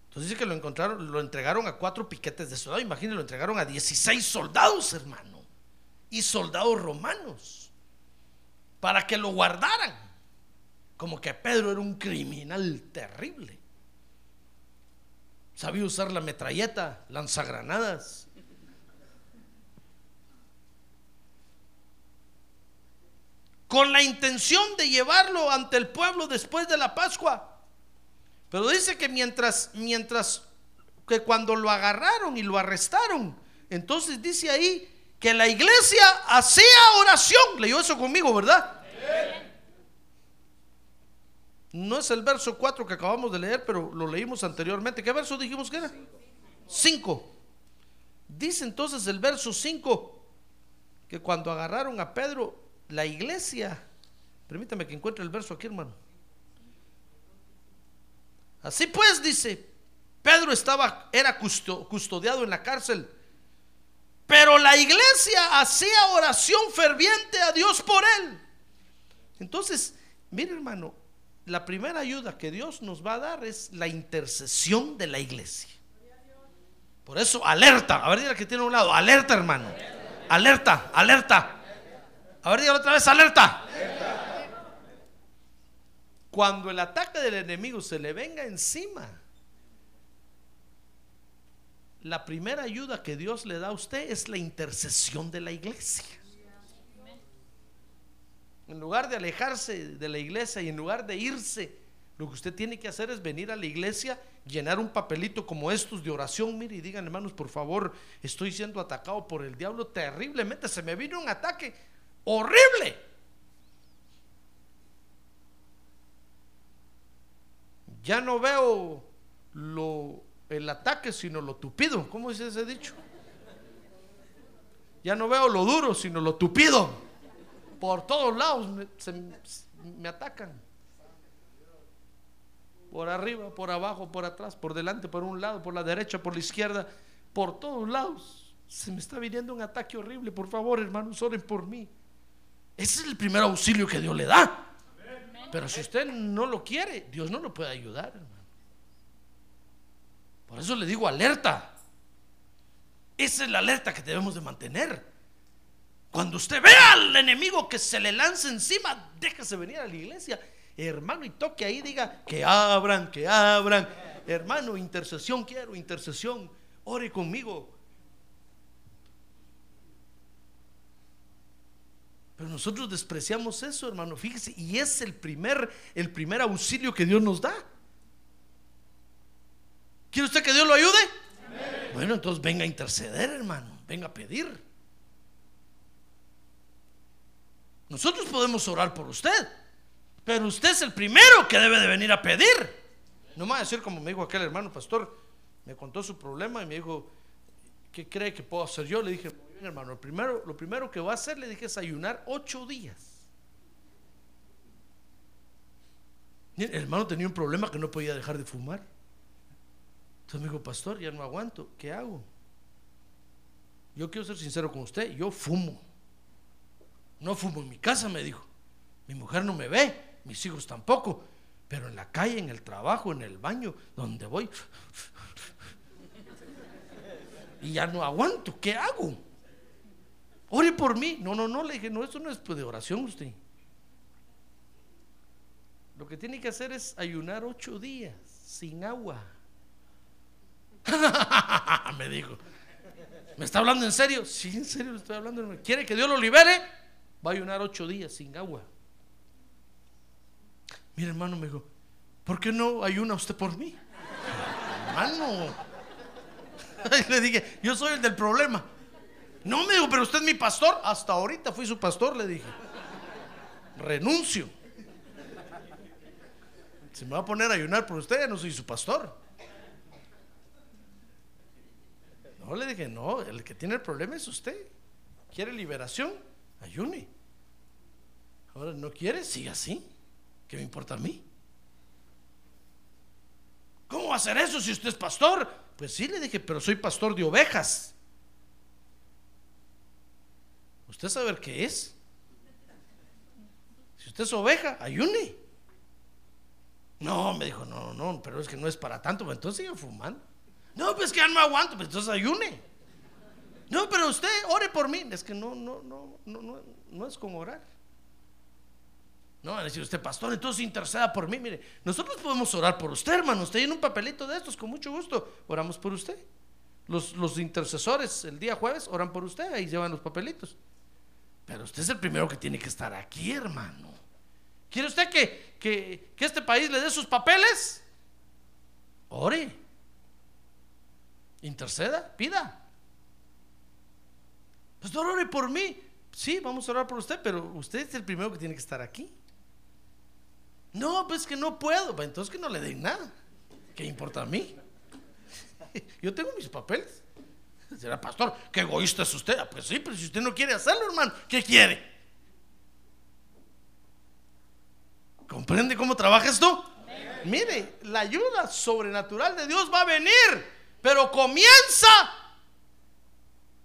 Entonces dice que lo encontraron, lo entregaron a cuatro piquetes de soldados. Imagínense, lo entregaron a 16 soldados, hermano. Y soldados romanos. Para que lo guardaran. Como que Pedro era un criminal terrible. Sabía usar la metralleta, lanzagranadas, con la intención de llevarlo ante el pueblo después de la Pascua. Pero dice que mientras, mientras que cuando lo agarraron y lo arrestaron, entonces dice ahí que la iglesia hacía oración. Leyó eso conmigo, ¿verdad? No es el verso 4 que acabamos de leer, pero lo leímos anteriormente. ¿Qué verso dijimos que era? 5. Dice entonces el verso 5 que cuando agarraron a Pedro la iglesia, permítame que encuentre el verso aquí, hermano. Así pues, dice, Pedro estaba, era custodiado en la cárcel, pero la iglesia hacía oración ferviente a Dios por él. Entonces, mire hermano, la primera ayuda que Dios nos va a dar es la intercesión de la iglesia. Por eso, alerta. A ver, diga que tiene un lado. Alerta, hermano. Alerta, alerta. A ver, dígalo otra vez, alerta. Cuando el ataque del enemigo se le venga encima, la primera ayuda que Dios le da a usted es la intercesión de la iglesia. En lugar de alejarse de la iglesia y en lugar de irse, lo que usted tiene que hacer es venir a la iglesia, llenar un papelito como estos de oración. Mire y digan, hermanos, por favor, estoy siendo atacado por el diablo terriblemente. Se me vino un ataque horrible. Ya no veo el ataque, sino lo tupido. ¿Cómo dice ese dicho? Ya no veo lo duro, sino lo tupido. Por todos lados me, atacan. Por arriba, por abajo, por atrás, por delante, por un lado, por la derecha, por la izquierda, por todos lados. Se me está viniendo un ataque horrible. Por favor, hermanos, oren por mí. Ese es el primer auxilio que Dios le da. Pero si usted no lo quiere, Dios no lo puede ayudar, hermano. Por eso le digo alerta. Esa es la alerta que debemos de mantener. Cuando usted vea al enemigo que se le lanza encima, déjese venir a la iglesia, hermano, y toque ahí, diga que abran, que abran. Hermano, intercesión quiero, intercesión. Ore conmigo. Pero nosotros despreciamos eso, hermano. Fíjese, y es el primer, el primer auxilio que Dios nos da. ¿Quiere usted que Dios lo ayude? Bueno, entonces venga a interceder, hermano. Venga a pedir. Nosotros podemos orar por usted, pero usted es el primero que debe de venir a pedir. No me va a decir como me dijo aquel hermano pastor, me contó su problema y me dijo, ¿qué cree que puedo hacer yo? Le dije, hermano, lo primero, lo primero que va a hacer, le dije, es ayunar ocho días. El hermano tenía un problema que no podía dejar de fumar. Entonces me dijo, pastor, ya no aguanto, ¿qué hago? Yo quiero ser sincero con usted, yo fumo. No fumo en mi casa, me dijo. Mi mujer no me ve, mis hijos tampoco, pero en la calle, en el trabajo, en el baño, donde voy, y ya no aguanto, ¿qué hago? Ore por mí. No, no, no, le dije, no, eso no es pues, de oración usted. Lo que tiene que hacer es ayunar ocho días sin agua. me dijo, ¿me está hablando en serio? Sí, en serio le estoy hablando. ¿Quiere que Dios lo libere? Va a ayunar ocho días sin agua. Mira, hermano, me dijo, ¿por qué no ayuna usted por mí? hermano. le dije, yo soy el del problema. No me dijo, pero usted es mi pastor. Hasta ahorita fui su pastor, le dije. Renuncio. Si me va a poner a ayunar por usted, ya no soy su pastor. No, le dije, no, el que tiene el problema es usted. ¿Quiere liberación? Ayune. Ahora, ¿no quiere? Siga así. ¿Qué me importa a mí? ¿Cómo va a hacer eso si usted es pastor? Pues sí, le dije, pero soy pastor de ovejas. ¿Usted sabe qué es? Si usted es oveja, ayune. No, me dijo, no, no, pero es que no es para tanto. Pues entonces sigue fumando. No, pues que ya no aguanto, pues entonces ayune. No, pero usted ore por mí. Es que no, no, no, no, no, no es como orar. No, va a decir usted, pastor, entonces interceda por mí. Mire, nosotros podemos orar por usted, hermano. Usted tiene un papelito de estos, con mucho gusto. Oramos por usted. Los, los intercesores el día jueves oran por usted, ahí llevan los papelitos. Pero usted es el primero que tiene que estar aquí, hermano. ¿Quiere usted que, que, que este país le dé sus papeles? Ore. Interceda, pida. Pastor, ore por mí. Sí, vamos a orar por usted, pero usted es el primero que tiene que estar aquí. No, pues que no puedo. Pues entonces que no le den nada. ¿Qué importa a mí? Yo tengo mis papeles. Será pastor, qué egoísta es usted. Ah, pues sí, pero si usted no quiere hacerlo, hermano, ¿qué quiere? ¿Comprende cómo trabaja esto? Mire, la ayuda sobrenatural de Dios va a venir, pero comienza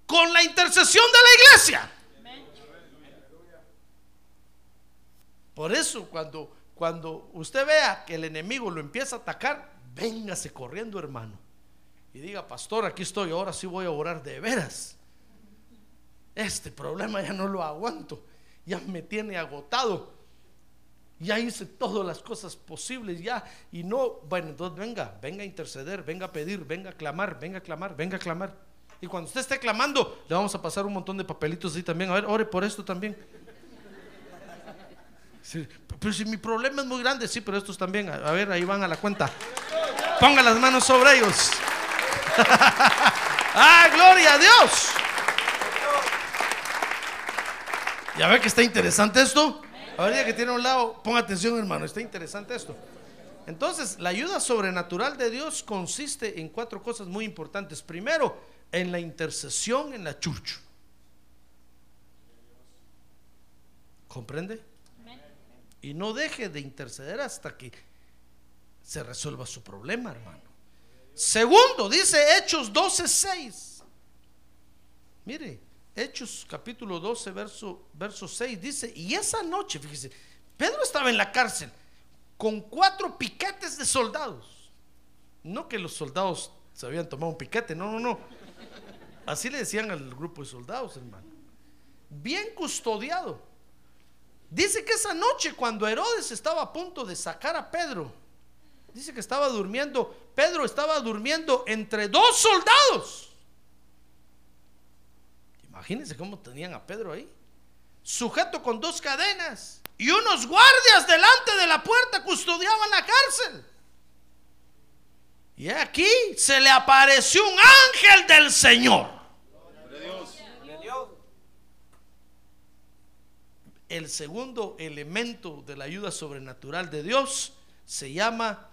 con la intercesión de la iglesia. Por eso cuando cuando usted vea que el enemigo lo empieza a atacar, véngase corriendo, hermano. Y diga, pastor, aquí estoy, ahora sí voy a orar de veras. Este problema ya no lo aguanto, ya me tiene agotado. Ya hice todas las cosas posibles, ya. Y no, bueno, entonces venga, venga a interceder, venga a pedir, venga a clamar, venga a clamar, venga a clamar. Y cuando usted esté clamando, le vamos a pasar un montón de papelitos así también. A ver, ore por esto también. pero si mi problema es muy grande, sí, pero estos también. A ver, ahí van a la cuenta. Ponga las manos sobre ellos. ¡Ah, gloria a Dios! ¿Ya ve que está interesante esto? Ahora que tiene un lado, ponga atención hermano, está interesante esto. Entonces, la ayuda sobrenatural de Dios consiste en cuatro cosas muy importantes. Primero, en la intercesión en la church. ¿Comprende? Y no deje de interceder hasta que se resuelva su problema, hermano. Segundo, dice Hechos 12:6. Mire, Hechos capítulo 12, verso, verso 6 dice, y esa noche, fíjese, Pedro estaba en la cárcel con cuatro piquetes de soldados. No que los soldados se habían tomado un piquete, no, no, no. Así le decían al grupo de soldados, hermano. Bien custodiado. Dice que esa noche cuando Herodes estaba a punto de sacar a Pedro, dice que estaba durmiendo, Pedro estaba durmiendo entre dos soldados. Imagínense cómo tenían a Pedro ahí, sujeto con dos cadenas y unos guardias delante de la puerta custodiaban la cárcel. Y aquí se le apareció un ángel del Señor. El segundo elemento de la ayuda sobrenatural de Dios se llama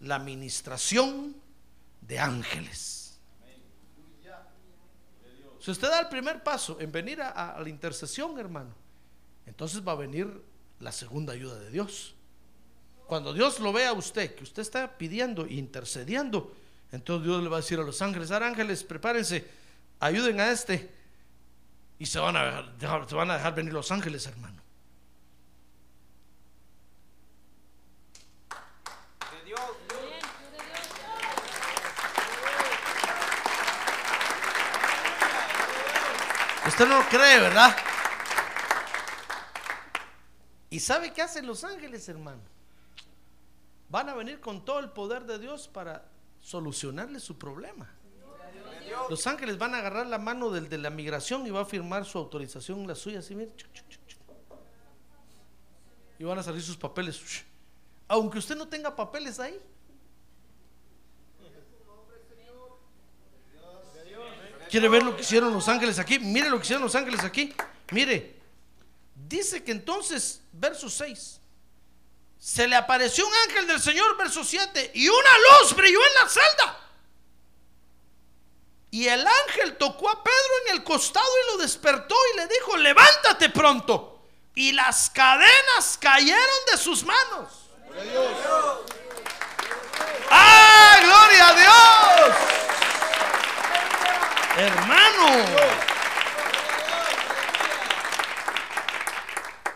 la administración de ángeles. Si usted da el primer paso en venir a, la intercesión, hermano, entonces va a venir la segunda ayuda de Dios. Cuando Dios lo vea a usted, que usted está pidiendo, intercediendo, entonces Dios le va a decir a los ángeles, "Ahora, ángeles, prepárense, ayuden a este. Y se van a dejar, se van a dejar venir los ángeles, hermano. Usted no lo cree, ¿verdad? ¿Y sabe qué hacen los ángeles, hermano? Van a venir con todo el poder de Dios para solucionarle su problema. Los ángeles van a agarrar la mano del de la migración y va a firmar su autorización, la suya, así, mire. Y van a salir sus papeles. Aunque usted no tenga papeles ahí. ¿Quiere ver lo que hicieron los ángeles aquí? Mire lo que hicieron los ángeles aquí. Mire. Dice que entonces, verso 6. Se le apareció un ángel del Señor, verso 7, y una luz brilló en la celda. Y el ángel tocó a Pedro en el costado y lo despertó y le dijo, levántate pronto. Y las cadenas cayeron de sus manos. ¡Ah, gloria a Dios! Hermano.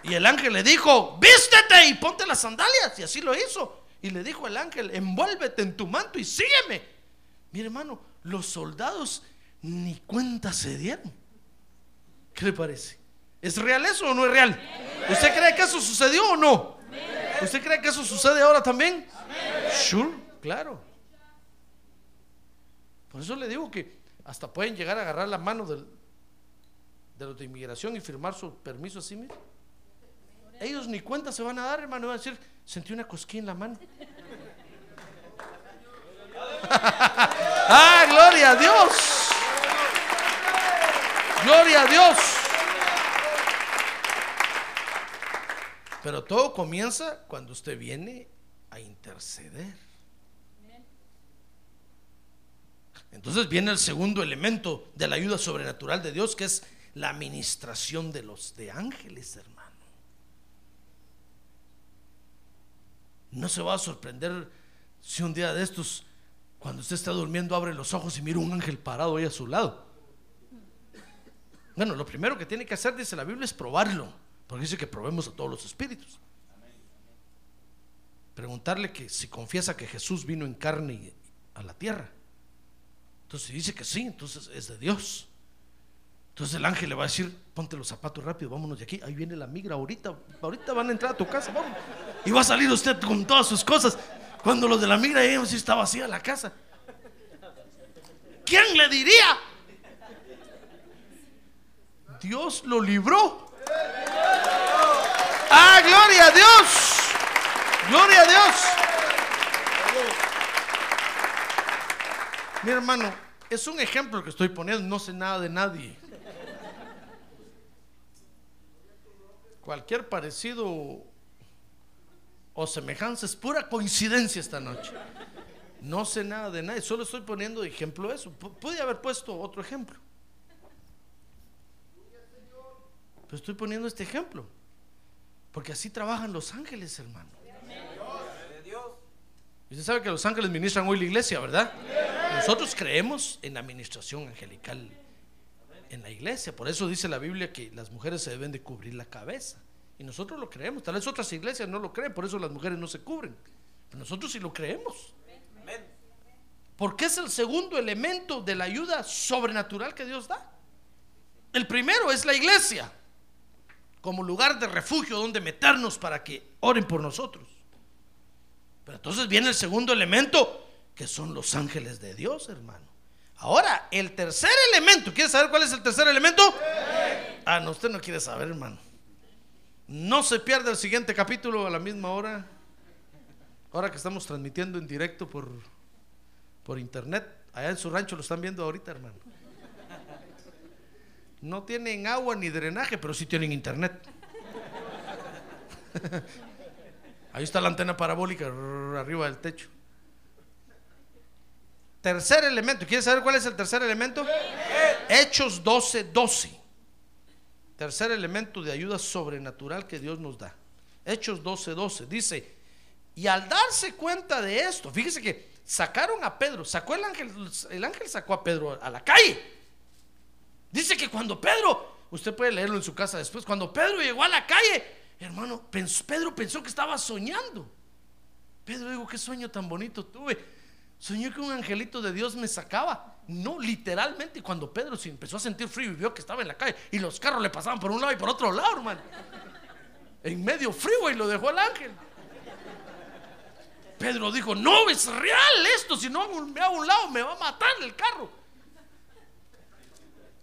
Y el ángel le dijo, vístete y ponte las sandalias. Y así lo hizo. Y le dijo el ángel, envuélvete en tu manto y sígueme. Mire hermano, los soldados ni cuenta se dieron. ¿Qué le parece? ¿Es real eso o no es real? ¿Usted cree que eso sucedió o no? ¿Usted cree que eso sucede ahora también? Sure, claro. Por eso le digo que hasta pueden llegar a agarrar la mano de los de inmigración y firmar su permiso así, mire. Ellos ni cuenta se van a dar, hermano. Van a decir, sentí una cosquilla en la mano. Ah, gloria a Dios. Gloria a Dios. Pero todo comienza cuando usted viene a interceder. Entonces viene el segundo elemento de la ayuda sobrenatural de Dios, que es la administración de los de ángeles, hermano. No se va a sorprender si un día de estos, cuando usted está durmiendo, abre los ojos y mira un ángel parado ahí a su lado. Bueno, lo primero que tiene que hacer, dice la Biblia, es probarlo, porque dice que probemos a todos los espíritus. Preguntarle que si confiesa que Jesús vino en carne a la tierra. Entonces, si dice que sí, entonces es de Dios. Entonces el ángel le va a decir, ponte los zapatos rápido, vámonos de aquí. Ahí viene la migra ahorita, ahorita van a entrar a tu casa. Y va a salir usted con todas sus cosas. Cuando los de la migra lleguen, si está vacía la casa. ¿Quién le diría? Dios lo libró. Ah, gloria a Dios. Gloria a Dios. Mi hermano, es un ejemplo que estoy poniendo, no sé nada de nadie. Cualquier parecido o semejanza es pura coincidencia esta noche. No sé nada de nadie, solo estoy poniendo de ejemplo eso. Pu- Pude haber puesto otro ejemplo. Pero estoy poniendo este ejemplo. Porque así trabajan los ángeles, hermano. Y usted sabe que los ángeles ministran hoy la iglesia, ¿verdad? Nosotros creemos en la administración angelical en la iglesia. Por eso dice la Biblia que las mujeres se deben de cubrir la cabeza. Y nosotros lo creemos. Tal vez otras iglesias no lo creen, por eso las mujeres no se cubren. Pero nosotros sí lo creemos. Porque es el segundo elemento de la ayuda sobrenatural que Dios da. El primero es la iglesia, como lugar de refugio donde meternos para que oren por nosotros. Pero entonces viene el segundo elemento, que son los ángeles de Dios, hermano. Ahora, el tercer elemento, ¿quiere saber cuál es el tercer elemento? Ah, no, usted no quiere saber, hermano. No se pierda el siguiente capítulo a la misma hora. Ahora que estamos transmitiendo en directo por, por internet. Allá en su rancho lo están viendo ahorita, hermano. No tienen agua ni drenaje, pero sí tienen internet. Ahí está la antena parabólica arriba del techo. Tercer elemento. ¿Quieres saber cuál es el tercer elemento? Hechos 12, 12. Tercer elemento de ayuda sobrenatural que Dios nos da. Hechos 12, 12. Dice, Y al darse cuenta de esto, fíjese que sacaron a Pedro, sacó el ángel, el ángel sacó a Pedro a la calle. Dice que cuando Pedro, usted puede leerlo en su casa después, cuando Pedro llegó a la calle, hermano, Pedro pensó que estaba soñando. Pedro dijo, qué sueño tan bonito tuve. Soñé que un angelito de Dios me sacaba. No, literalmente, cuando Pedro se empezó a sentir frío y vio que estaba en la calle y los carros le pasaban por un lado y por otro lado, hermano. En medio frío y lo dejó el ángel. Pedro dijo, no, es real esto, si no me hago un lado me va a matar el carro.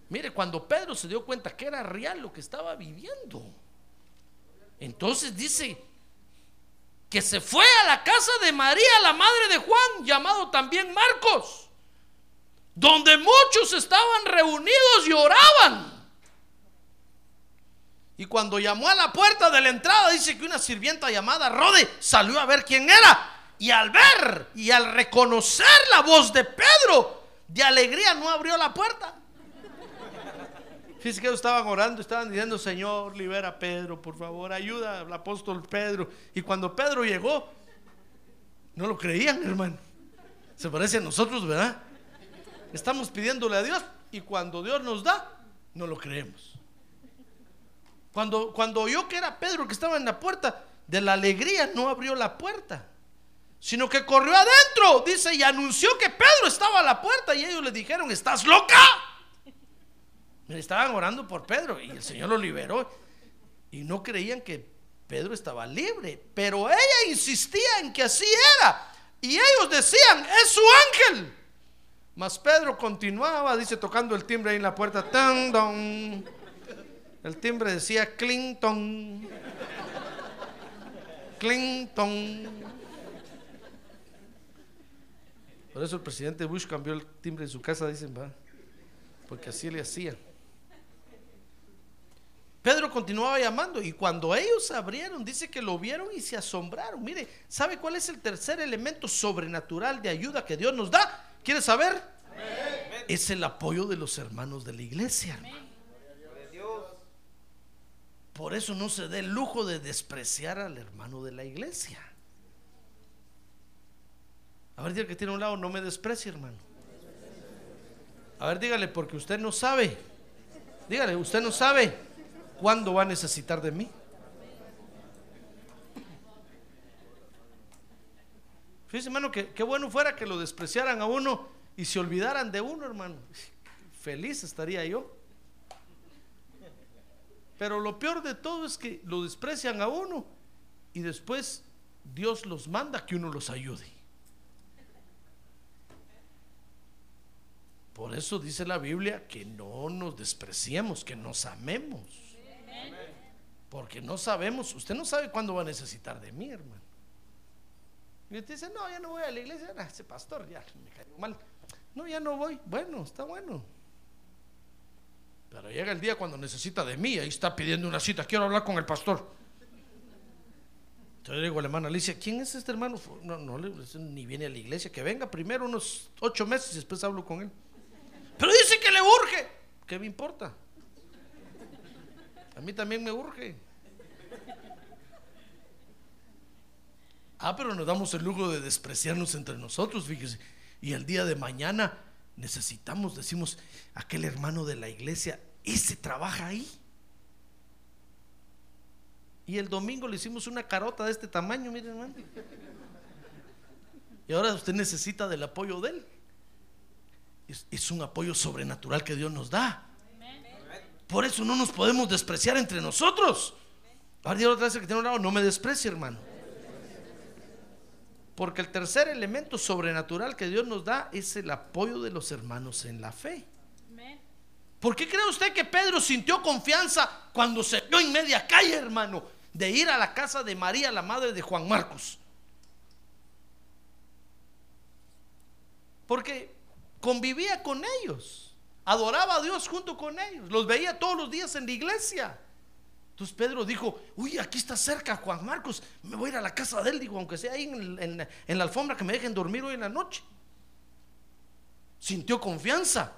Mire, cuando Pedro se dio cuenta que era real lo que estaba viviendo, entonces dice, que se fue a la casa de María, la madre de Juan, llamado también Marcos, donde muchos estaban reunidos y oraban. Y cuando llamó a la puerta de la entrada, dice que una sirvienta llamada Rode salió a ver quién era. Y al ver y al reconocer la voz de Pedro, de alegría no abrió la puerta. Fíjense que ellos estaban orando, estaban diciendo, Señor, libera a Pedro, por favor, ayuda al apóstol Pedro. Y cuando Pedro llegó, no lo creían, hermano. Se parece a nosotros, ¿verdad? Estamos pidiéndole a Dios y cuando Dios nos da, no lo creemos. Cuando, cuando oyó que era Pedro que estaba en la puerta, de la alegría no abrió la puerta, sino que corrió adentro, dice, y anunció que Pedro estaba a la puerta y ellos le dijeron, ¿estás loca? Estaban orando por Pedro y el Señor lo liberó. Y no creían que Pedro estaba libre. Pero ella insistía en que así era. Y ellos decían, es su ángel. Mas Pedro continuaba, dice, tocando el timbre ahí en la puerta. El timbre decía Clinton. Clinton. Por eso el presidente Bush cambió el timbre de su casa, dicen, va. Porque así le hacían. Pedro continuaba llamando y cuando ellos abrieron, dice que lo vieron y se asombraron. Mire, ¿sabe cuál es el tercer elemento sobrenatural de ayuda que Dios nos da? ¿Quiere saber? Es el apoyo de los hermanos de la iglesia. Por eso no se dé el lujo de despreciar al hermano de la iglesia. A ver, dígale que tiene un lado, no me desprecie, hermano. A ver, dígale, porque usted no sabe. Dígale, usted no sabe. ¿Cuándo va a necesitar de mí? Fíjese, hermano, que qué bueno fuera que lo despreciaran a uno y se olvidaran de uno, hermano. Feliz estaría yo. Pero lo peor de todo es que lo desprecian a uno y después Dios los manda que uno los ayude. Por eso dice la Biblia que no nos despreciemos, que nos amemos. Porque no sabemos, usted no sabe cuándo va a necesitar de mí, hermano. Y usted dice, no, ya no voy a la iglesia, ese pastor ya me cayó mal. No, ya no voy. Bueno, está bueno. Pero llega el día cuando necesita de mí, ahí está pidiendo una cita, quiero hablar con el pastor. Entonces le digo a la hermana Alicia, ¿quién es este hermano? No, no, ni viene a la iglesia, que venga primero unos ocho meses y después hablo con él. Pero dice que le urge. ¿Qué me importa? A mí también me urge. Ah, pero nos damos el lujo de despreciarnos entre nosotros, fíjese. Y el día de mañana necesitamos, decimos, aquel hermano de la iglesia, ese trabaja ahí. Y el domingo le hicimos una carota de este tamaño, miren, hermano. Y ahora usted necesita del apoyo de él. Es, es un apoyo sobrenatural que Dios nos da. Por eso no nos podemos despreciar entre nosotros. Ahora otra vez que tiene un lado, no me desprecie, hermano. Porque el tercer elemento sobrenatural que Dios nos da es el apoyo de los hermanos en la fe. ¿Por qué cree usted que Pedro sintió confianza cuando se vio en media calle, hermano, de ir a la casa de María, la madre de Juan Marcos? Porque convivía con ellos adoraba a Dios junto con ellos, los veía todos los días en la iglesia. Entonces Pedro dijo, uy, aquí está cerca Juan Marcos, me voy a ir a la casa de él, digo, aunque sea ahí en, la alfombra que me dejen dormir hoy en la noche. Sintió confianza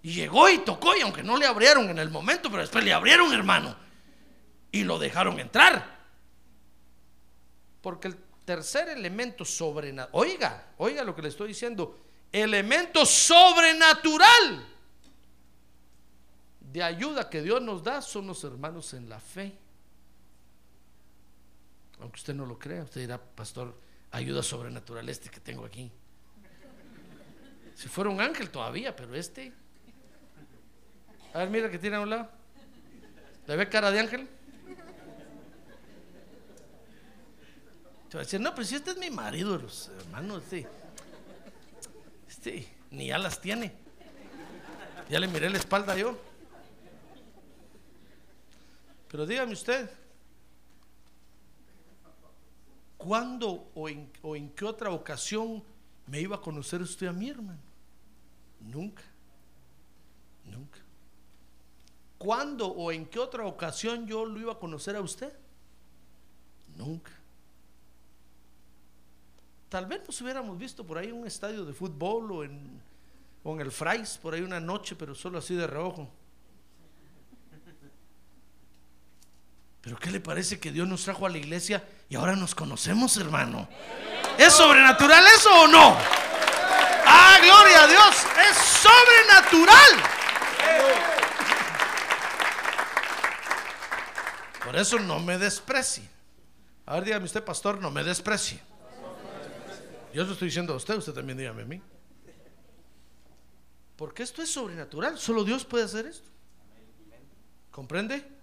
y llegó y tocó y aunque no le abrieron en el momento, pero después le abrieron, hermano, y lo dejaron entrar. Porque tercer elemento sobrenatural. Oiga, oiga lo que le estoy diciendo. Elemento sobrenatural de ayuda que Dios nos da son los hermanos en la fe. Aunque usted no lo crea, usted dirá, pastor, ayuda sobrenatural este que tengo aquí. Si fuera un ángel todavía, pero este. A ver, mira que tiene a un lado. ¿Le ve cara de ángel? Te va a decir, no, pues si este es mi marido, los hermanos, este, este, ni ya las tiene. Ya le miré la espalda yo. Pero dígame usted, ¿cuándo o en, o en qué otra ocasión me iba a conocer usted a mi hermano? Nunca, nunca. ¿Cuándo o en qué otra ocasión yo lo iba a conocer a usted? Nunca. Tal vez nos hubiéramos visto por ahí en un estadio de fútbol o en, o en el Frais, por ahí una noche, pero solo así de reojo. Pero ¿qué le parece que Dios nos trajo a la iglesia y ahora nos conocemos, hermano? ¿Es sobrenatural eso o no? Ah, gloria a Dios, es sobrenatural. Por eso no me desprecie. A ver, dígame usted, pastor, no me desprecie. Yo lo estoy diciendo a usted, usted también dígame a mí. Porque esto es sobrenatural, solo Dios puede hacer esto. ¿Comprende?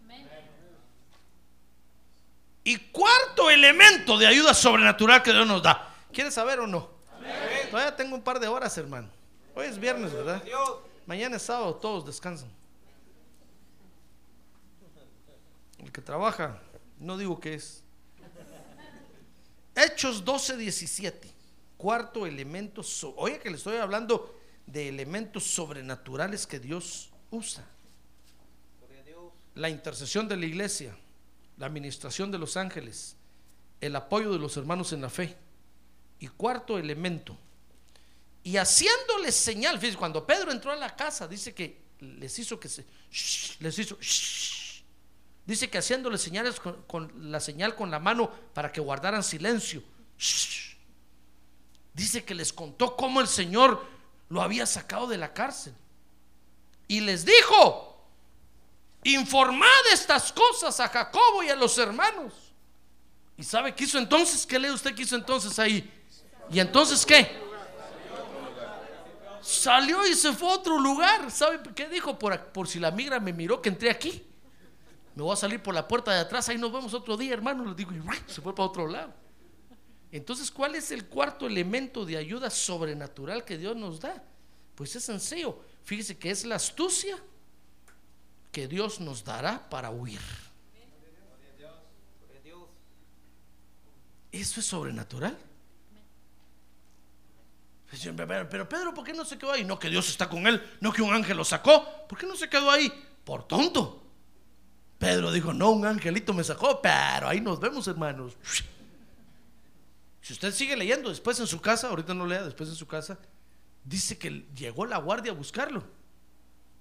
Y cuarto elemento de ayuda sobrenatural que Dios nos da. ¿Quieres saber o no? Todavía tengo un par de horas, hermano. Hoy es viernes, ¿verdad? Mañana es sábado, todos descansan. El que trabaja, no digo que es. Hechos 12, 17. Cuarto elemento. so- Oye, que le estoy hablando de elementos sobrenaturales que Dios usa. La intercesión de la iglesia, la administración de los ángeles, el apoyo de los hermanos en la fe. Y cuarto elemento. Y haciéndoles señal, fíjense, cuando Pedro entró a la casa, dice que les hizo que se. les hizo. shh. Dice que haciéndoles señales con, la señal con la mano para que guardaran silencio. Dice que les contó cómo el Señor lo había sacado de la cárcel. Y les dijo: Informad estas cosas a Jacobo y a los hermanos. ¿Y sabe qué hizo entonces? ¿Qué lee usted que hizo entonces ahí? ¿Y entonces qué? Salió y se fue a otro lugar. ¿Sabe qué dijo? Por, por si la migra me miró que entré aquí. Me voy a salir por la puerta de atrás. Ahí nos vemos otro día, hermano. Les digo, y se fue para otro lado. Entonces, ¿cuál es el cuarto elemento de ayuda sobrenatural que Dios nos da? Pues es sencillo. Fíjese que es la astucia que Dios nos dará para huir. Eso es sobrenatural. Pero pero Pedro, ¿por qué no se quedó ahí? No que Dios está con él, no que un ángel lo sacó. ¿Por qué no se quedó ahí? Por tonto. Pedro dijo, no, un angelito me sacó, pero ahí nos vemos, hermanos. Si usted sigue leyendo después en su casa, ahorita no lea, después en su casa, dice que llegó la guardia a buscarlo.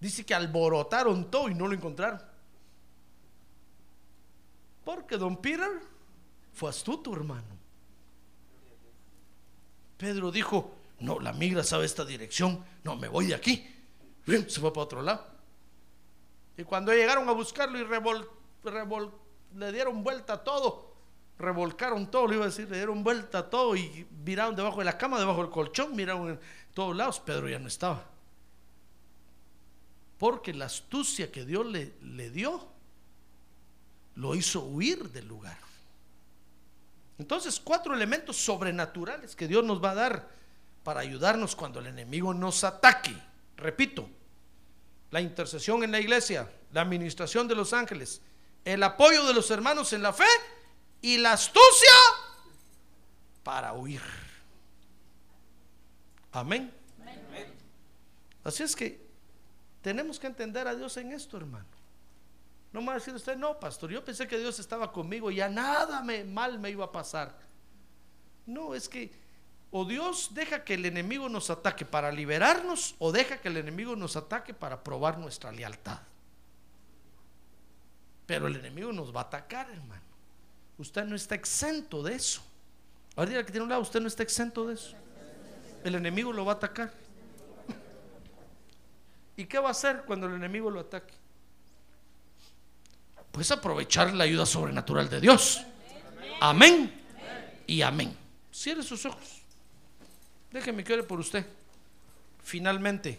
Dice que alborotaron todo y no lo encontraron. Porque don Peter fue astuto, hermano. Pedro dijo, no, la migra sabe esta dirección, no, me voy de aquí. Se fue para otro lado. Y cuando llegaron a buscarlo y revol- revol- le dieron vuelta a todo, revolcaron todo, le iba a decir, le dieron vuelta a todo y miraron debajo de la cama, debajo del colchón, miraron en todos lados, Pedro ya no estaba. Porque la astucia que Dios le, le dio lo hizo huir del lugar. Entonces, cuatro elementos sobrenaturales que Dios nos va a dar para ayudarnos cuando el enemigo nos ataque. Repito, la intercesión en la iglesia, la administración de los ángeles, el apoyo de los hermanos en la fe y la astucia para huir. Amén. Así es que tenemos que entender a Dios en esto, hermano. No me va a decir usted, no, pastor, yo pensé que Dios estaba conmigo y ya nada me, mal me iba a pasar. No, es que o Dios deja que el enemigo nos ataque para liberarnos o deja que el enemigo nos ataque para probar nuestra lealtad. Pero el enemigo nos va a atacar, hermano. Usted no está exento de eso. Ahora diga que tiene un lado, usted no está exento de eso. El enemigo lo va a atacar. ¿Y qué va a hacer cuando el enemigo lo ataque? Pues aprovechar la ayuda sobrenatural de Dios. Amén y amén. Cierre sus ojos. Déjeme que ore por usted. Finalmente.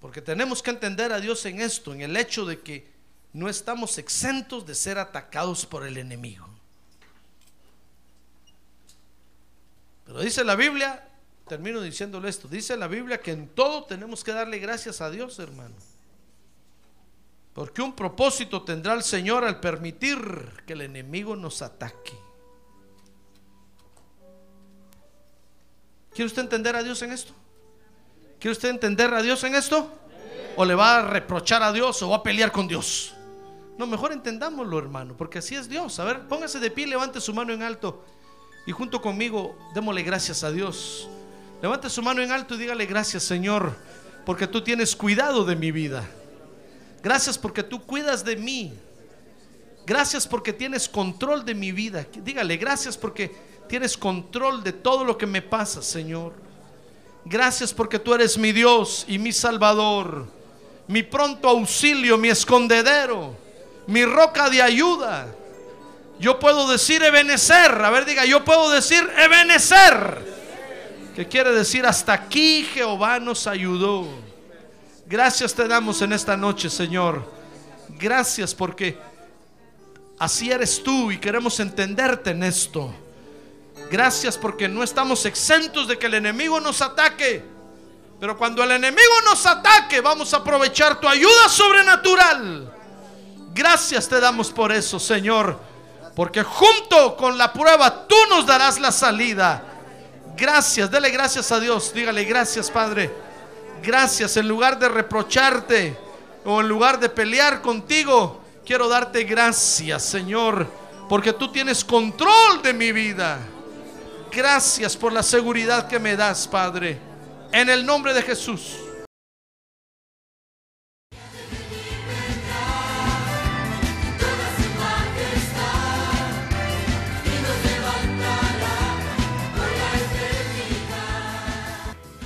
Porque tenemos que entender a Dios en esto, en el hecho de que no estamos exentos de ser atacados por el enemigo. Pero dice la Biblia, termino diciéndole esto, dice la Biblia que en todo tenemos que darle gracias a Dios, hermano. Porque un propósito tendrá el Señor al permitir que el enemigo nos ataque. ¿Quiere usted entender a Dios en esto? ¿Quiere usted entender a Dios en esto? ¿O le va a reprochar a Dios o va a pelear con Dios? No, mejor entendámoslo, hermano, porque así es Dios. A ver, póngase de pie, levante su mano en alto y junto conmigo démosle gracias a Dios. Levante su mano en alto y dígale gracias, Señor, porque tú tienes cuidado de mi vida. Gracias porque tú cuidas de mí. Gracias porque tienes control de mi vida. Dígale, gracias porque tienes control de todo lo que me pasa, Señor. Gracias porque tú eres mi Dios y mi Salvador, mi pronto auxilio, mi escondedero, mi roca de ayuda. Yo puedo decir Ebenecer. A ver, diga, yo puedo decir Ebenecer. Que quiere decir hasta aquí Jehová nos ayudó. Gracias te damos en esta noche, Señor. Gracias porque así eres tú y queremos entenderte en esto. Gracias porque no estamos exentos de que el enemigo nos ataque. Pero cuando el enemigo nos ataque, vamos a aprovechar tu ayuda sobrenatural. Gracias te damos por eso, Señor. Porque junto con la prueba tú nos darás la salida. Gracias, dele gracias a Dios. Dígale gracias, Padre gracias en lugar de reprocharte o en lugar de pelear contigo. Quiero darte gracias, Señor, porque tú tienes control de mi vida. Gracias por la seguridad que me das, Padre. En el nombre de Jesús.